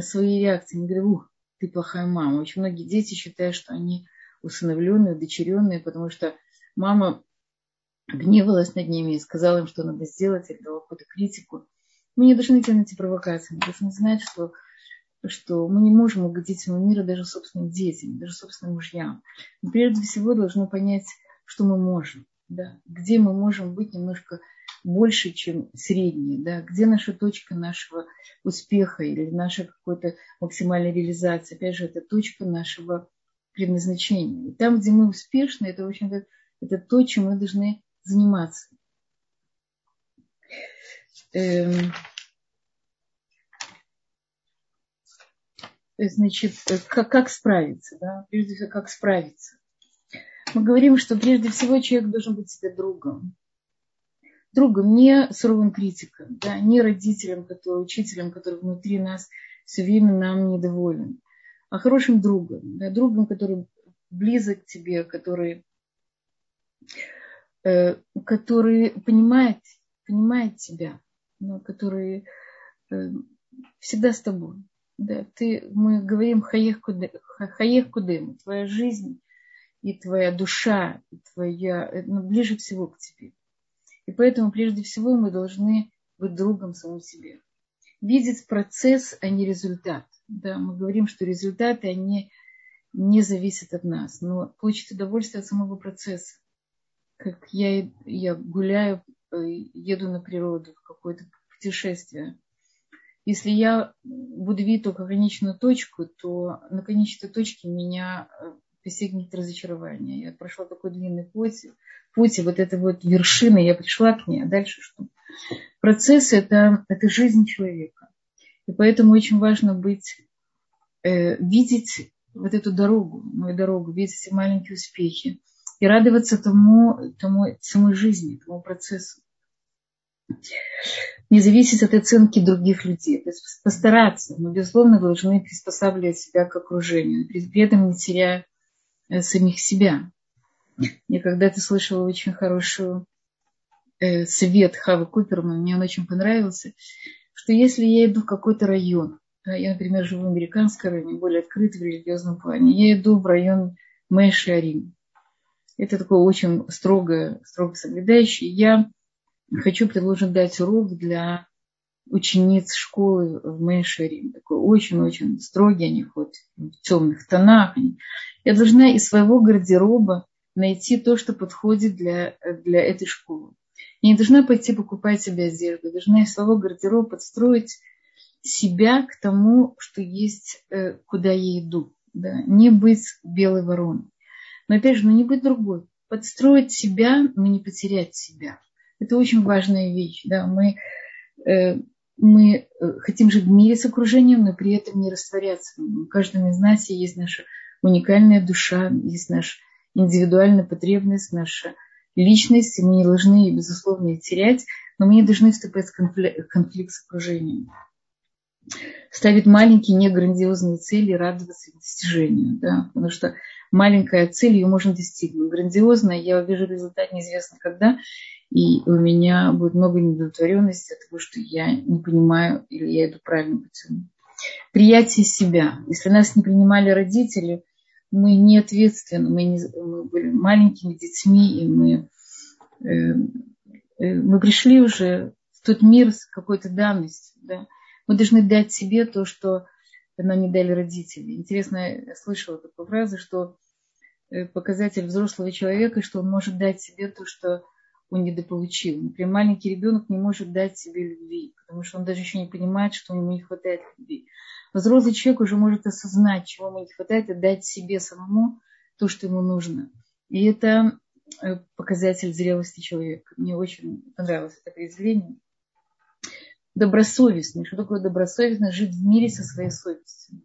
Speaker 1: свои реакции. Они говорят, ух, ты плохая мама. Очень многие дети считают, что они усыновленные, удочеренные, потому что мама гневалась над ними и сказала им, что надо сделать, или дала какую-то критику. Мы не должны идти на эти провокации, мы должны знать, что, что мы не можем угодить всему миру даже собственным детям, даже собственным мужьям. Мы прежде всего должны понять, что мы можем, да, где мы можем быть немножко больше, чем средние, да, где наша точка нашего успеха или наша какой-то максимальной реализации. Опять же, это точка нашего предназначению. И там, где мы успешны, это, в общем-то, это то, чем мы должны заниматься. Эм, значит, как, как справиться, да? Прежде всего, как справиться. Мы говорим, что прежде всего человек должен быть себе другом. Другом, не суровым критиком, да, не родителем, который, учителем, который внутри нас все время нам недоволен, а хорошим другом, да, другом, который близок к тебе, который, э, который понимает, понимает тебя, но который э, всегда с тобой. Да, ты, мы говорим хаех кудем, твоя жизнь и твоя душа, и твоя, ну, ближе всего к тебе. И поэтому прежде всего мы должны быть другом самому себе. Видеть процесс, а не результат. Да, мы говорим, что результаты, они не зависят от нас, но получить удовольствие от самого процесса. Как я, я гуляю, э, еду на природу в какое-то путешествие – если я буду видеть только конечную точку, то на конечной точке меня э, постигнет разочарование. Я прошла такой длинный путь, путь, и вот эта вот вершина, я пришла к ней, а дальше что? Процесс это, это жизнь человека. И поэтому очень важно быть, э, видеть вот эту дорогу, мою дорогу, видеть эти маленькие успехи и радоваться тому, тому самой жизни, тому процессу не зависеть от оценки других людей. То есть постараться. Мы, безусловно, должны приспосабливать себя к окружению, при этом не теряя э, самих себя. <laughs> Я когда-то слышала очень хороший э, совет Хавы Куперман, мне он очень понравился, что если я иду в какой-то район, я, например, живу в американском районе, более открытый в религиозном плане, я иду в район Мэши Это такое очень строго, строго соблюдающий. Я хочу предложить дать урок для учениц школы в Мэйшере. Такой очень-очень строгий, они ходят в темных тонах. Я должна из своего гардероба найти то, что подходит для, для этой школы. Я не должна пойти покупать себе одежду, должна из своего гардероба подстроить себя к тому, что есть, э, куда я иду. Да? Не быть белой вороной. Но опять же, ну не быть другой. Подстроить себя, но не потерять себя. Это очень важная вещь. Да? Мы, э, мы э, хотим жить в мире с окружением, но при этом не растворяться. У каждого из нас есть наша уникальная душа, есть наша индивидуальная потребность, наша личность, мы не должны ее, безусловно, терять, но мы не должны вступать в конфликт, конфликт с окружением. Ставить маленькие, не грандиозные цели и радоваться их достижению. Да? Потому что маленькая цель, ее можно достигнуть. Грандиозная, я увижу результат неизвестно когда, и у меня будет много недовлетворенности от того, что я не понимаю или я иду правильным путем. Приятие себя. Если нас не принимали родители, мы не ответственны, мы, не, мы были маленькими детьми, и мы, э, э, мы пришли уже в тот мир с какой-то данностью. Да? Мы должны дать себе то, что нам не дали родители. Интересно, я слышала такую фразу, что э, показатель взрослого человека, что он может дать себе то, что он недополучил. Например, маленький ребенок не может дать себе любви, потому что он даже еще не понимает, что ему не хватает любви. Взрослый человек уже может осознать, чего ему не хватает, и дать себе самому то, что ему нужно. И это э, показатель зрелости человека. Мне очень понравилось это произведение. Добросовестный. Что такое добросовестно? Жить в мире со своей совестью.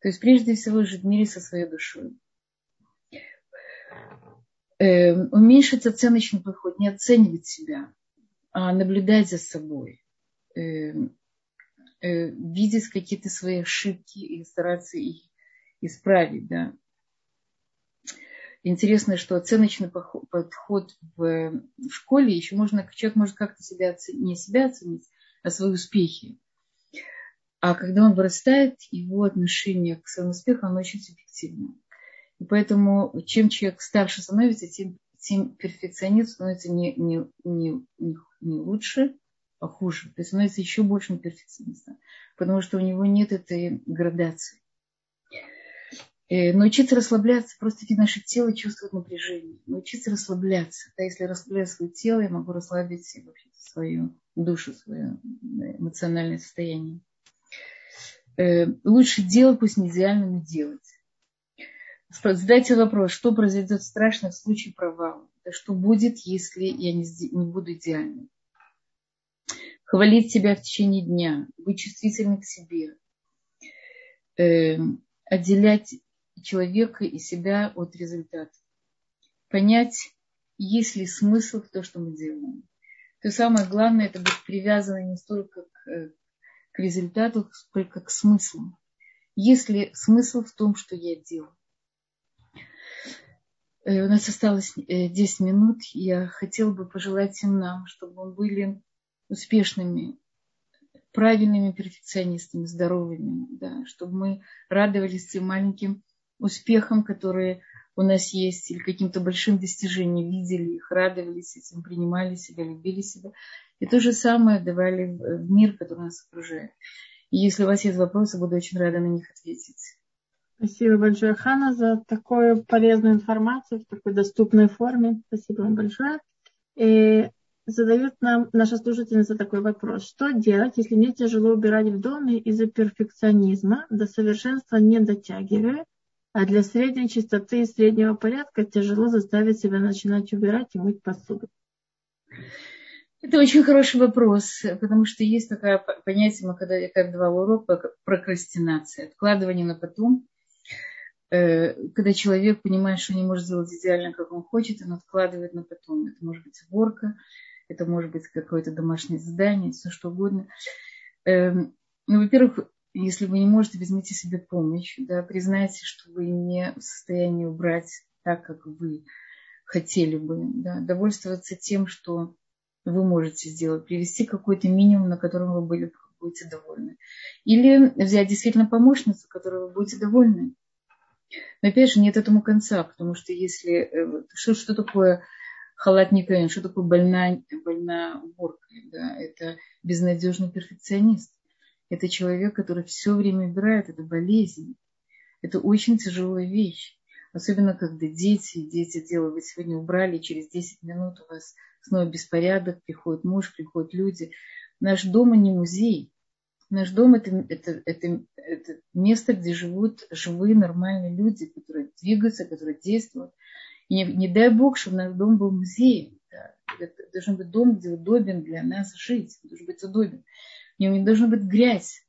Speaker 1: То есть прежде всего жить в мире со своей душой э, уменьшить оценочный подход, не оценивать себя, а наблюдать за собой, э, э, видеть какие-то свои ошибки и стараться их исправить. Да. Интересно, что оценочный подход в, в школе еще можно, человек может как-то себя оценить, не себя оценить, а свои успехи. А когда он вырастает, его отношение к своему успеху, оно очень субъективно. И поэтому чем человек старше становится, тем, тем перфекционист становится не, не, не, не, лучше, а хуже. То есть становится еще большим перфекционистом, потому что у него нет этой градации. Э, научиться расслабляться, просто наше тело чувствует напряжение. Научиться расслабляться. Да, если расслабляю свое тело, я могу расслабить вообще свою душу, свое эмоциональное состояние. Э, лучше делать, пусть не идеально, но делать. Задайте вопрос, что произойдет страшно в случае провала? Что будет, если я не, не буду идеальным? Хвалить себя в течение дня, быть чувствительным к себе, э, отделять человека и себя от результата. понять, есть ли смысл в том, что мы делаем. То самое главное, это быть привязано не столько к, э, к результату, сколько к смыслу. Есть ли смысл в том, что я делаю? Э, у нас осталось 10 э, минут. Я хотела бы пожелать всем нам, чтобы мы были успешными, правильными перфекционистами, здоровыми, да, чтобы мы радовались тем маленьким успехам, которые у нас есть, или каким-то большим достижением, видели их, радовались этим, принимали себя, любили себя. И то же самое давали в мир, который нас окружает. И если у вас есть вопросы, буду очень рада на них ответить.
Speaker 2: Спасибо большое, Хана, за такую полезную информацию в такой доступной форме. Спасибо вам большое. И задает нам наша слушательница такой вопрос. Что делать, если мне тяжело убирать в доме из-за перфекционизма, до совершенства не дотягивая, а для средней чистоты и среднего порядка тяжело заставить себя начинать убирать и мыть посуду?
Speaker 1: Это очень хороший вопрос, потому что есть такое понятие, мы когда я как давала урок, прокрастинация, откладывание на потом. Э, когда человек понимает, что не может сделать идеально, как он хочет, он откладывает на потом. Это может быть уборка, это может быть какое-то домашнее задание, все что угодно. Эм, ну, во-первых, если вы не можете, возьмите себе помощь, да, признайте, что вы не в состоянии убрать так, как вы хотели бы, да, довольствоваться тем, что вы можете сделать, привести какой-то минимум, на котором вы были, будете довольны. Или взять действительно помощницу, которой вы будете довольны. Но опять же, нет этому конца, потому что если... Э, что, что такое халат Никаин, что такое больная, больная уборка? Да? Это безнадежный перфекционист. Это человек, который все время убирает, это болезнь. Это очень тяжелая вещь. Особенно, когда дети, дети делают, вы сегодня убрали, через 10 минут у вас снова беспорядок, приходит муж, приходят люди. Наш дом не музей. Наш дом это, это, это, это место, где живут живые нормальные люди, которые двигаются, которые действуют. И не, не дай Бог, чтобы наш дом был музеем. Да. Это должен быть дом, где удобен для нас жить. Он должен быть удобен. В нем не должна быть грязь.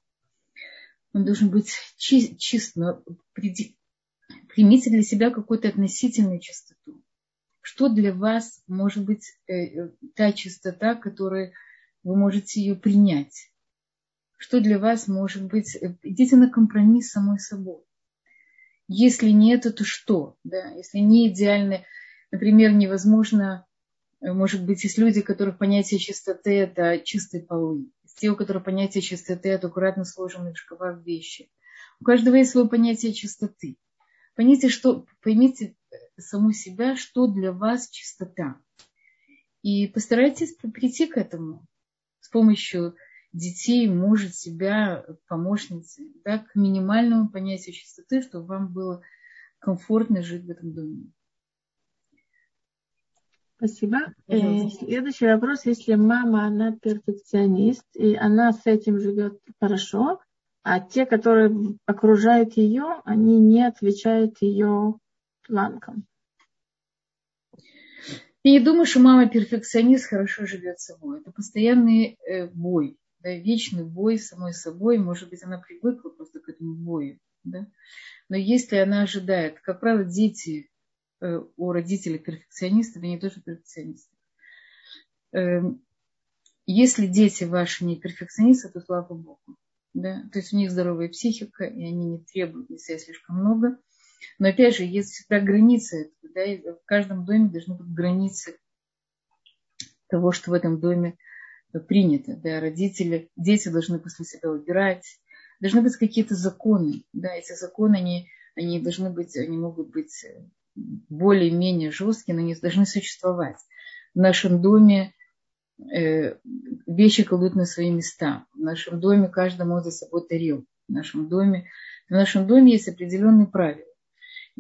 Speaker 1: Он должен быть чист, чист но примите для себя какую-то относительную чистоту. Что для вас может быть э, та чистота, которую вы можете ее принять? Что для вас может быть, э, идите на компромисс с самой собой. Если нет, то что? Да? Если не идеально, например, невозможно, э, может быть, есть люди, у которых понятие чистоты – это чистые полы. Те, у которых понятие чистоты – это аккуратно сложенные в шкафах вещи. У каждого есть свое понятие чистоты. Поймите, что, поймите э, саму себя, что для вас чистота. И постарайтесь прийти к этому с помощью детей, мужа, себя, помощницы, да, к минимальному понятию чистоты, чтобы вам было комфортно жить в этом доме.
Speaker 2: Спасибо. Э, следующий вопрос. Если мама, она перфекционист, и она с этим живет хорошо, а те, которые окружают ее, они не отвечают ее планкам.
Speaker 1: Я не думаю, что мама перфекционист хорошо живет собой. Это постоянный э, бой да, вечный бой с самой собой, может быть, она привыкла просто к этому бою, да? но если она ожидает, как правило, дети э, у родителей перфекционистов, они тоже перфекционисты. Э, если дети ваши не перфекционисты, то слава Богу. Да? То есть у них здоровая психика, и они не требуют на себя слишком много. Но опять же, есть всегда границы. Да? В каждом доме должны быть границы того, что в этом доме принято. Да, родители, дети должны после себя убирать. Должны быть какие-то законы. Да, эти законы, они, они должны быть, они могут быть более-менее жесткие, но они должны существовать. В нашем доме э, вещи кладут на свои места. В нашем доме каждый может за собой тарелку. В нашем доме, в нашем доме есть определенные правила.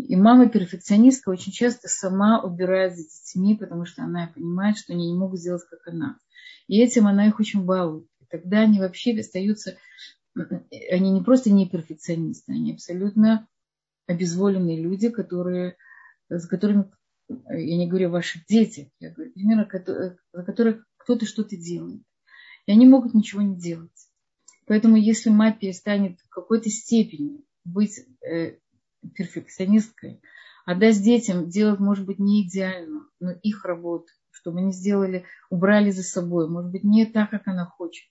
Speaker 1: И мама перфекционистка очень часто сама убирает за детьми, потому что она понимает, что они не могут сделать, как она. И этим она их очень балует. И тогда они вообще остаются, они не просто не перфекционисты, они абсолютно обезволенные люди, которые, с которыми, я не говорю о ваших детях, я говорю, примерно, за которых кто-то что-то делает. И они могут ничего не делать. Поэтому если мать перестанет в какой-то степени быть э, перфекционисткой, Отдать детям делать, может быть, не идеально, но их работу, чтобы они сделали, убрали за собой, может быть, не так, как она хочет.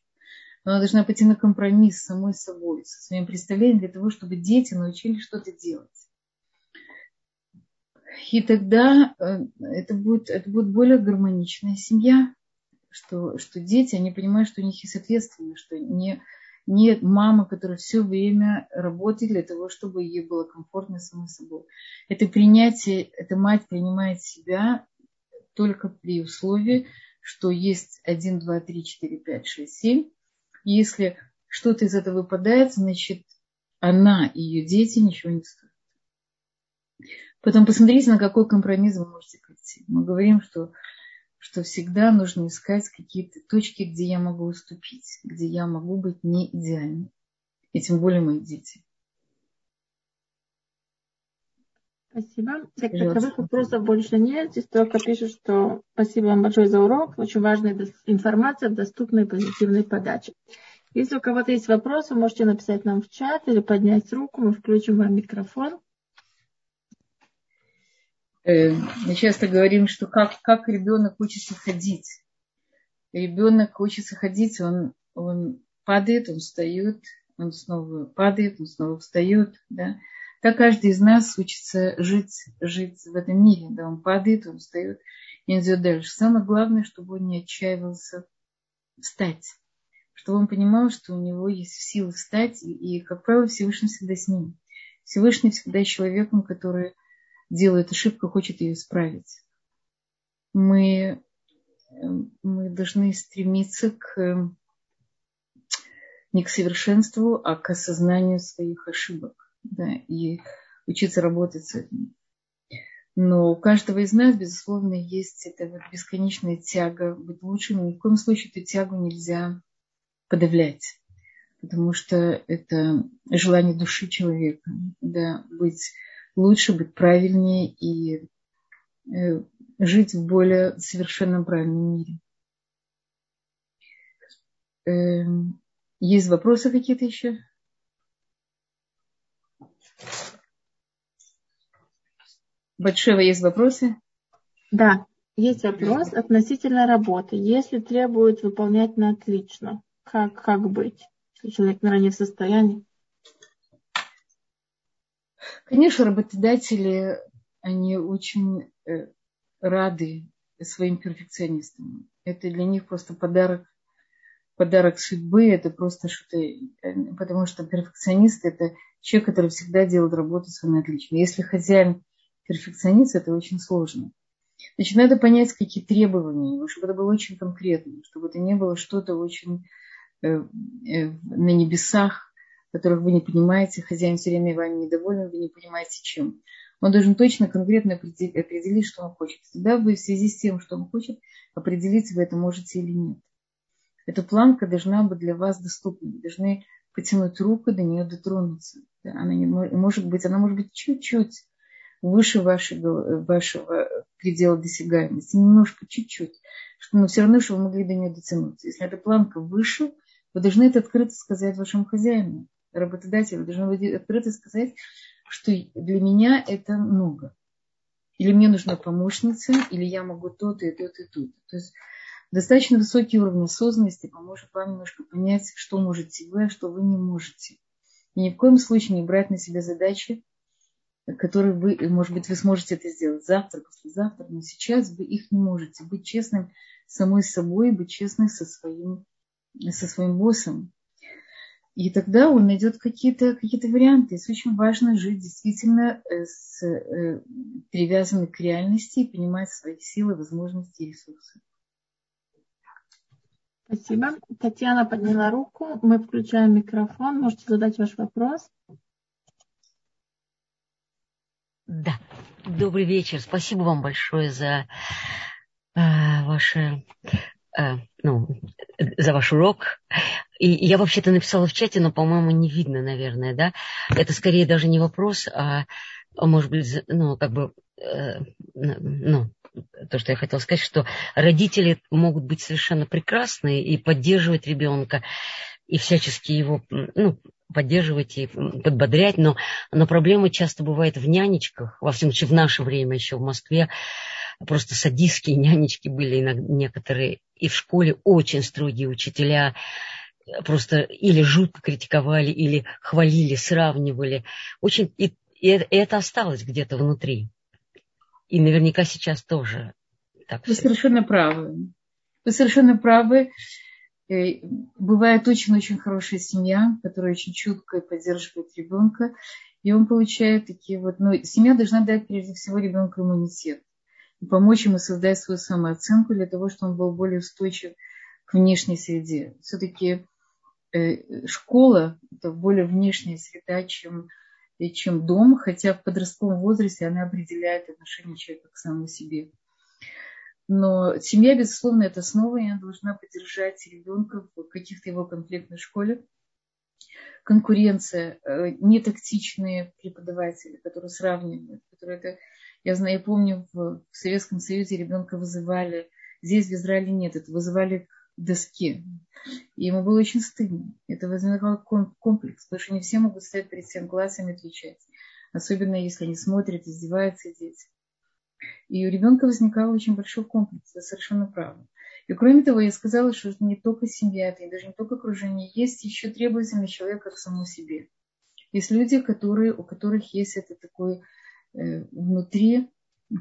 Speaker 1: Но она должна пойти на компромисс с самой собой, со своим представлением для того, чтобы дети научились что-то делать. И тогда э, это будет, это будет более гармоничная семья, что, что дети, они понимают, что у них есть ответственность, что не, не мама, которая все время работает для того, чтобы ей было комфортно самой собой. Это принятие, эта мать принимает себя только при условии, что есть 1, 2, 3, 4, 5, 6, 7. Если что-то из этого выпадает, значит, она и ее дети ничего не стоят. Потом посмотрите, на какой компромисс вы можете прийти. Мы говорим, что, что всегда нужно искать какие-то точки, где я могу уступить, где я могу быть не идеальной. И тем более мои дети.
Speaker 2: Спасибо. Так, таковых вопросов больше нет. Здесь только пишут, что спасибо вам большое за урок. Очень важная информация в доступной позитивной подаче. Если у кого-то есть вопросы, можете написать нам в чат или поднять руку. Мы включим вам микрофон.
Speaker 1: Э, мы часто говорим, что как, как ребенок учится ходить. Ребенок учится ходить, он, он падает, он встает, он снова падает, он снова встает. Да? Так каждый из нас учится жить, жить в этом мире. Да? Он падает, он встает и идет дальше. Самое главное, чтобы он не отчаивался встать. Чтобы он понимал, что у него есть силы встать. И, и как правило, Всевышний всегда с ним. Всевышний всегда человеком, который делает ошибку, хочет ее исправить. Мы, мы должны стремиться к, не к совершенству, а к осознанию своих ошибок. Да, и учиться работать с этим. Но у каждого из нас, безусловно, есть эта вот бесконечная тяга быть лучшим. Ни в коем случае эту тягу нельзя подавлять. Потому что это желание души человека, да, быть лучше быть правильнее и э, жить в более совершенном правильном мире. Эм, есть вопросы какие-то еще? Большого есть вопросы?
Speaker 2: Да, есть вопрос относительно работы. Если требуют выполнять на отлично, как, как быть? Если человек, наверное, не в состоянии.
Speaker 1: Конечно, работодатели, они очень э, рады своим перфекционистам. Это для них просто подарок, подарок судьбы, это просто что-то, э, потому что перфекционист это человек, который всегда делает работу свою отлично. Если хозяин перфекционист, это очень сложно. Значит, надо понять, какие требования, чтобы это было очень конкретно, чтобы это не было что-то очень э, на небесах, которых вы не понимаете, хозяин все время вами недоволен, вы не понимаете чем. Он должен точно, конкретно определить, что он хочет. Тогда вы в связи с тем, что он хочет, определить, вы это можете или нет. Эта планка должна быть для вас доступна. Вы должны потянуть руку, до нее дотронуться. Она не, может быть, она может быть чуть-чуть выше вашего, вашего предела досягаемости. Немножко, чуть-чуть. Но все равно, что вы могли до нее дотянуться. Если эта планка выше, вы должны это открыто сказать вашему хозяину работодатель должен быть открыто сказать, что для меня это много. Или мне нужна помощница, или я могу то-то и то-то и то-то. То есть достаточно высокий уровень осознанности поможет вам немножко понять, что можете вы, а что вы не можете. И ни в коем случае не брать на себя задачи, которые вы, может быть, вы сможете это сделать завтра, послезавтра, но сейчас вы их не можете. Быть честным самой собой, быть честным со своим, со своим боссом. И тогда он найдет какие-то какие варианты. И очень важно жить действительно э, с, э, привязанной к реальности и понимать свои силы, возможности и ресурсы.
Speaker 2: Спасибо. Татьяна подняла руку. Мы включаем микрофон. Можете задать ваш вопрос.
Speaker 3: Да. Добрый вечер. Спасибо вам большое за э, ваше ну, за ваш урок. И я вообще-то написала в чате, но, по-моему, не видно, наверное, да? Это скорее даже не вопрос, а, а может быть, ну, как бы, э, ну, то, что я хотела сказать, что родители могут быть совершенно прекрасные и поддерживать ребенка, и всячески его, ну, поддерживать и подбодрять, но, но проблема часто бывает в нянечках, во всем случае в наше время еще в Москве, просто садистские нянечки были иногда, некоторые, и в школе очень строгие учителя, просто или жутко критиковали, или хвалили, сравнивали. Очень, и, и это осталось где-то внутри. И наверняка сейчас тоже
Speaker 1: так Вы все. совершенно правы. Вы совершенно правы. Э, бывает очень-очень хорошая семья, которая очень чутко поддерживает ребенка, и он получает такие вот... Но семья должна дать прежде всего ребенку иммунитет и помочь ему создать свою самооценку для того, чтобы он был более устойчив к внешней среде. Все-таки э, школа – это более внешняя среда, чем, чем дом, хотя в подростковом возрасте она определяет отношение человека к самому себе. Но семья, безусловно, это основа, и она должна поддержать ребенка в каких-то его конфликтной школе. Конкуренция, э, нетактичные преподаватели, которые сравнивают, которые это... Я знаю, я помню, в, Советском Союзе ребенка вызывали, здесь в Израиле нет, это вызывали к доске. И ему было очень стыдно. Это возникал комплекс, потому что не все могут стоять перед всем классом и отвечать. Особенно если они смотрят, издеваются дети. И у ребенка возникал очень большой комплекс, вы совершенно правы. И кроме того, я сказала, что не только семья, это и даже не только окружение, есть еще требовательный человек к самому себе. Есть люди, которые, у которых есть это такое э, внутри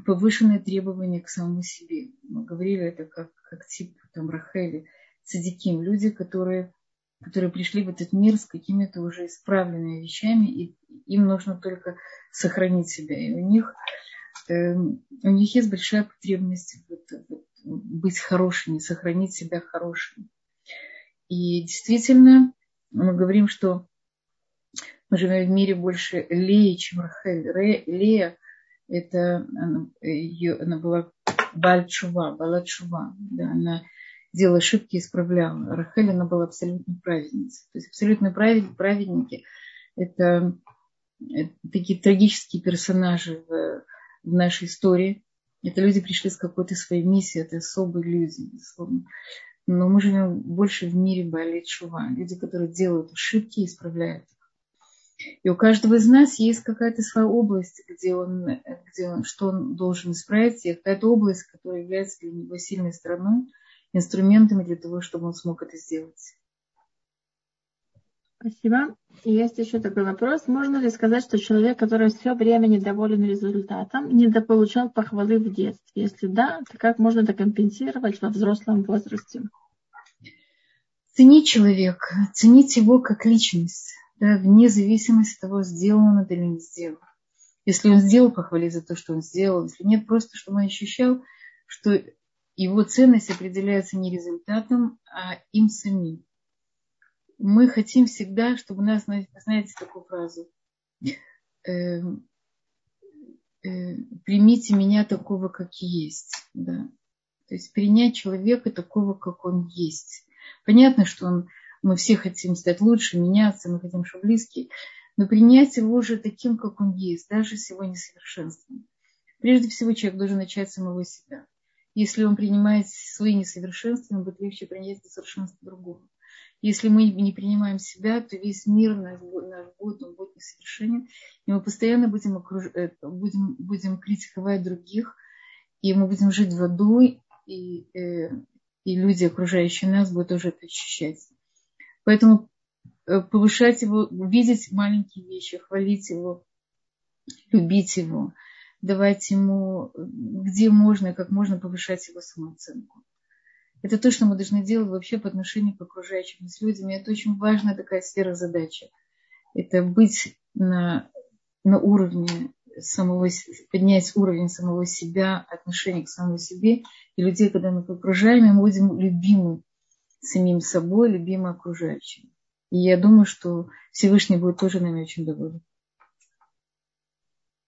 Speaker 1: повышенное требование к самому себе. Мы говорили это как, как тип там, Рахели, цадиким. Люди, которые, которые пришли в этот мир с какими-то уже исправленными вещами, и им нужно только сохранить себя. И у них Эм, у них есть большая потребность быть хорошими, сохранить себя хорошими. И действительно, мы говорим, что мы живем в мире больше Леи, чем Рахель. Ре, Лея, это она, она была Бальчува, Балачува. Да, она делала ошибки и исправляла. Рахель, она была абсолютно праведницей. То есть абсолютно праведники – это, это такие трагические персонажи в в нашей истории. Это люди пришли с какой-то своей миссией, это особые люди, безусловно. Но мы живем больше в мире болит шува. Люди, которые делают ошибки и исправляют. И у каждого из нас есть какая-то своя область, где он, где он, что он должен исправить, и какая-то область, которая является для него сильной стороной, инструментами для того, чтобы он смог это сделать.
Speaker 2: Спасибо. И есть еще такой вопрос. Можно ли сказать, что человек, который все время недоволен результатом, недополучал похвалы в детстве? Если да, то как можно это компенсировать во взрослом возрасте?
Speaker 1: Ценить человека, ценить его как личность, да, вне зависимости от того, сделал он это или не сделал. Если он сделал, похвалить за то, что он сделал. Если нет, просто чтобы он ощущал, что его ценность определяется не результатом, а им самим мы хотим всегда, чтобы нас, знаете такую фразу, э, э, примите меня такого, как есть. Да? То есть принять человека такого, как он есть. Понятно, что он, мы все хотим стать лучше, меняться, мы хотим, чтобы близкий, но принять его уже таким, как он есть, даже с его несовершенством. Прежде всего, человек должен начать самого себя. Если он принимает свои несовершенства, ему будет легче принять несовершенство другого. Если мы не принимаем себя, то весь мир наш, наш будет, он будет несовершенен. И мы постоянно будем, окруж... Э, будем, будем критиковать других, и мы будем жить в аду, и, э, и люди, окружающие нас, будут тоже это ощущать. Поэтому э, повышать его, видеть маленькие вещи, хвалить его, любить его, давать ему, где можно и как можно повышать его самооценку. Это то, что мы должны делать вообще по отношению к окружающим нас людям. И это очень важная такая сфера задачи. Это быть на, на уровне самого, поднять уровень самого себя, отношения к самому себе и людей, когда мы окружаем, мы будем любимы самим собой, любимы окружающим. И я думаю, что Всевышний будет тоже нами очень доволен.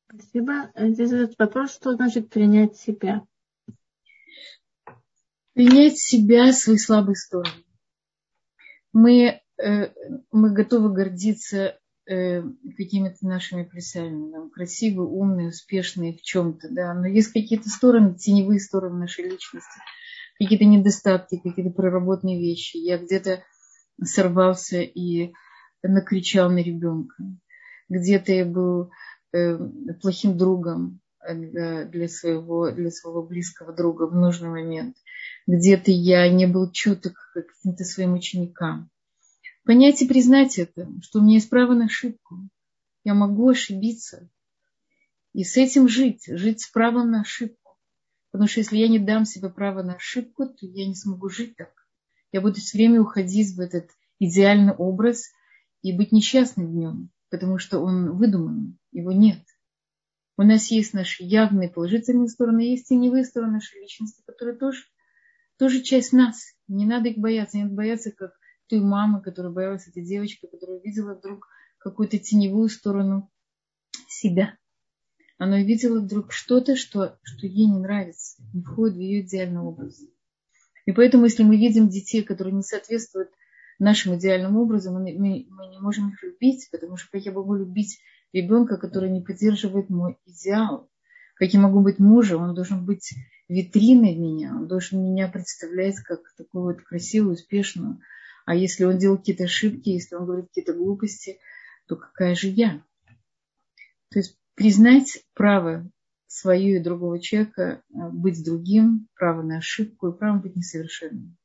Speaker 2: Спасибо. Здесь этот вопрос, что значит принять себя?
Speaker 1: принять себя, свои слабые стороны. Мы, э, мы готовы гордиться э, какими-то нашими плюсами, там, красивые, умные, успешные в чем-то, да, но есть какие-то стороны, теневые стороны нашей личности, какие-то недостатки, какие-то проработанные вещи. Я где-то сорвался и накричал на ребенка, где-то я был э, плохим другом для, для, своего, для своего близкого друга в нужный момент, где-то я не был чуток к каким-то своим ученикам. Понять и признать это, что у меня есть право на ошибку. Я могу ошибиться. И с этим жить, жить с правом на ошибку. Потому что если я не дам себе право на ошибку, то я не смогу жить так. Я буду все время уходить в этот идеальный образ и быть несчастным в нем, потому что он выдуман, его нет. У нас есть наши явные положительные стороны, есть теневые стороны нашей личности, которые тоже, тоже часть нас. Не надо их бояться, не надо бояться, как той мамы, которая боялась этой девочки, которая увидела вдруг какую-то теневую сторону себя. Она увидела вдруг что-то, что, что ей не нравится, не входит в ее идеальный образ. И поэтому, если мы видим детей, которые не соответствуют нашим идеальным образом, мы, мы, мы не можем их любить, потому что как я могу любить ребенка, который не поддерживает мой идеал? Как я могу быть мужем? Он должен быть витриной меня, он должен меня представлять как такую вот красивую, успешную. А если он делает какие-то ошибки, если он говорит какие-то глупости, то какая же я? То есть признать право свое и другого человека, э, быть другим, право на ошибку и право быть несовершенным.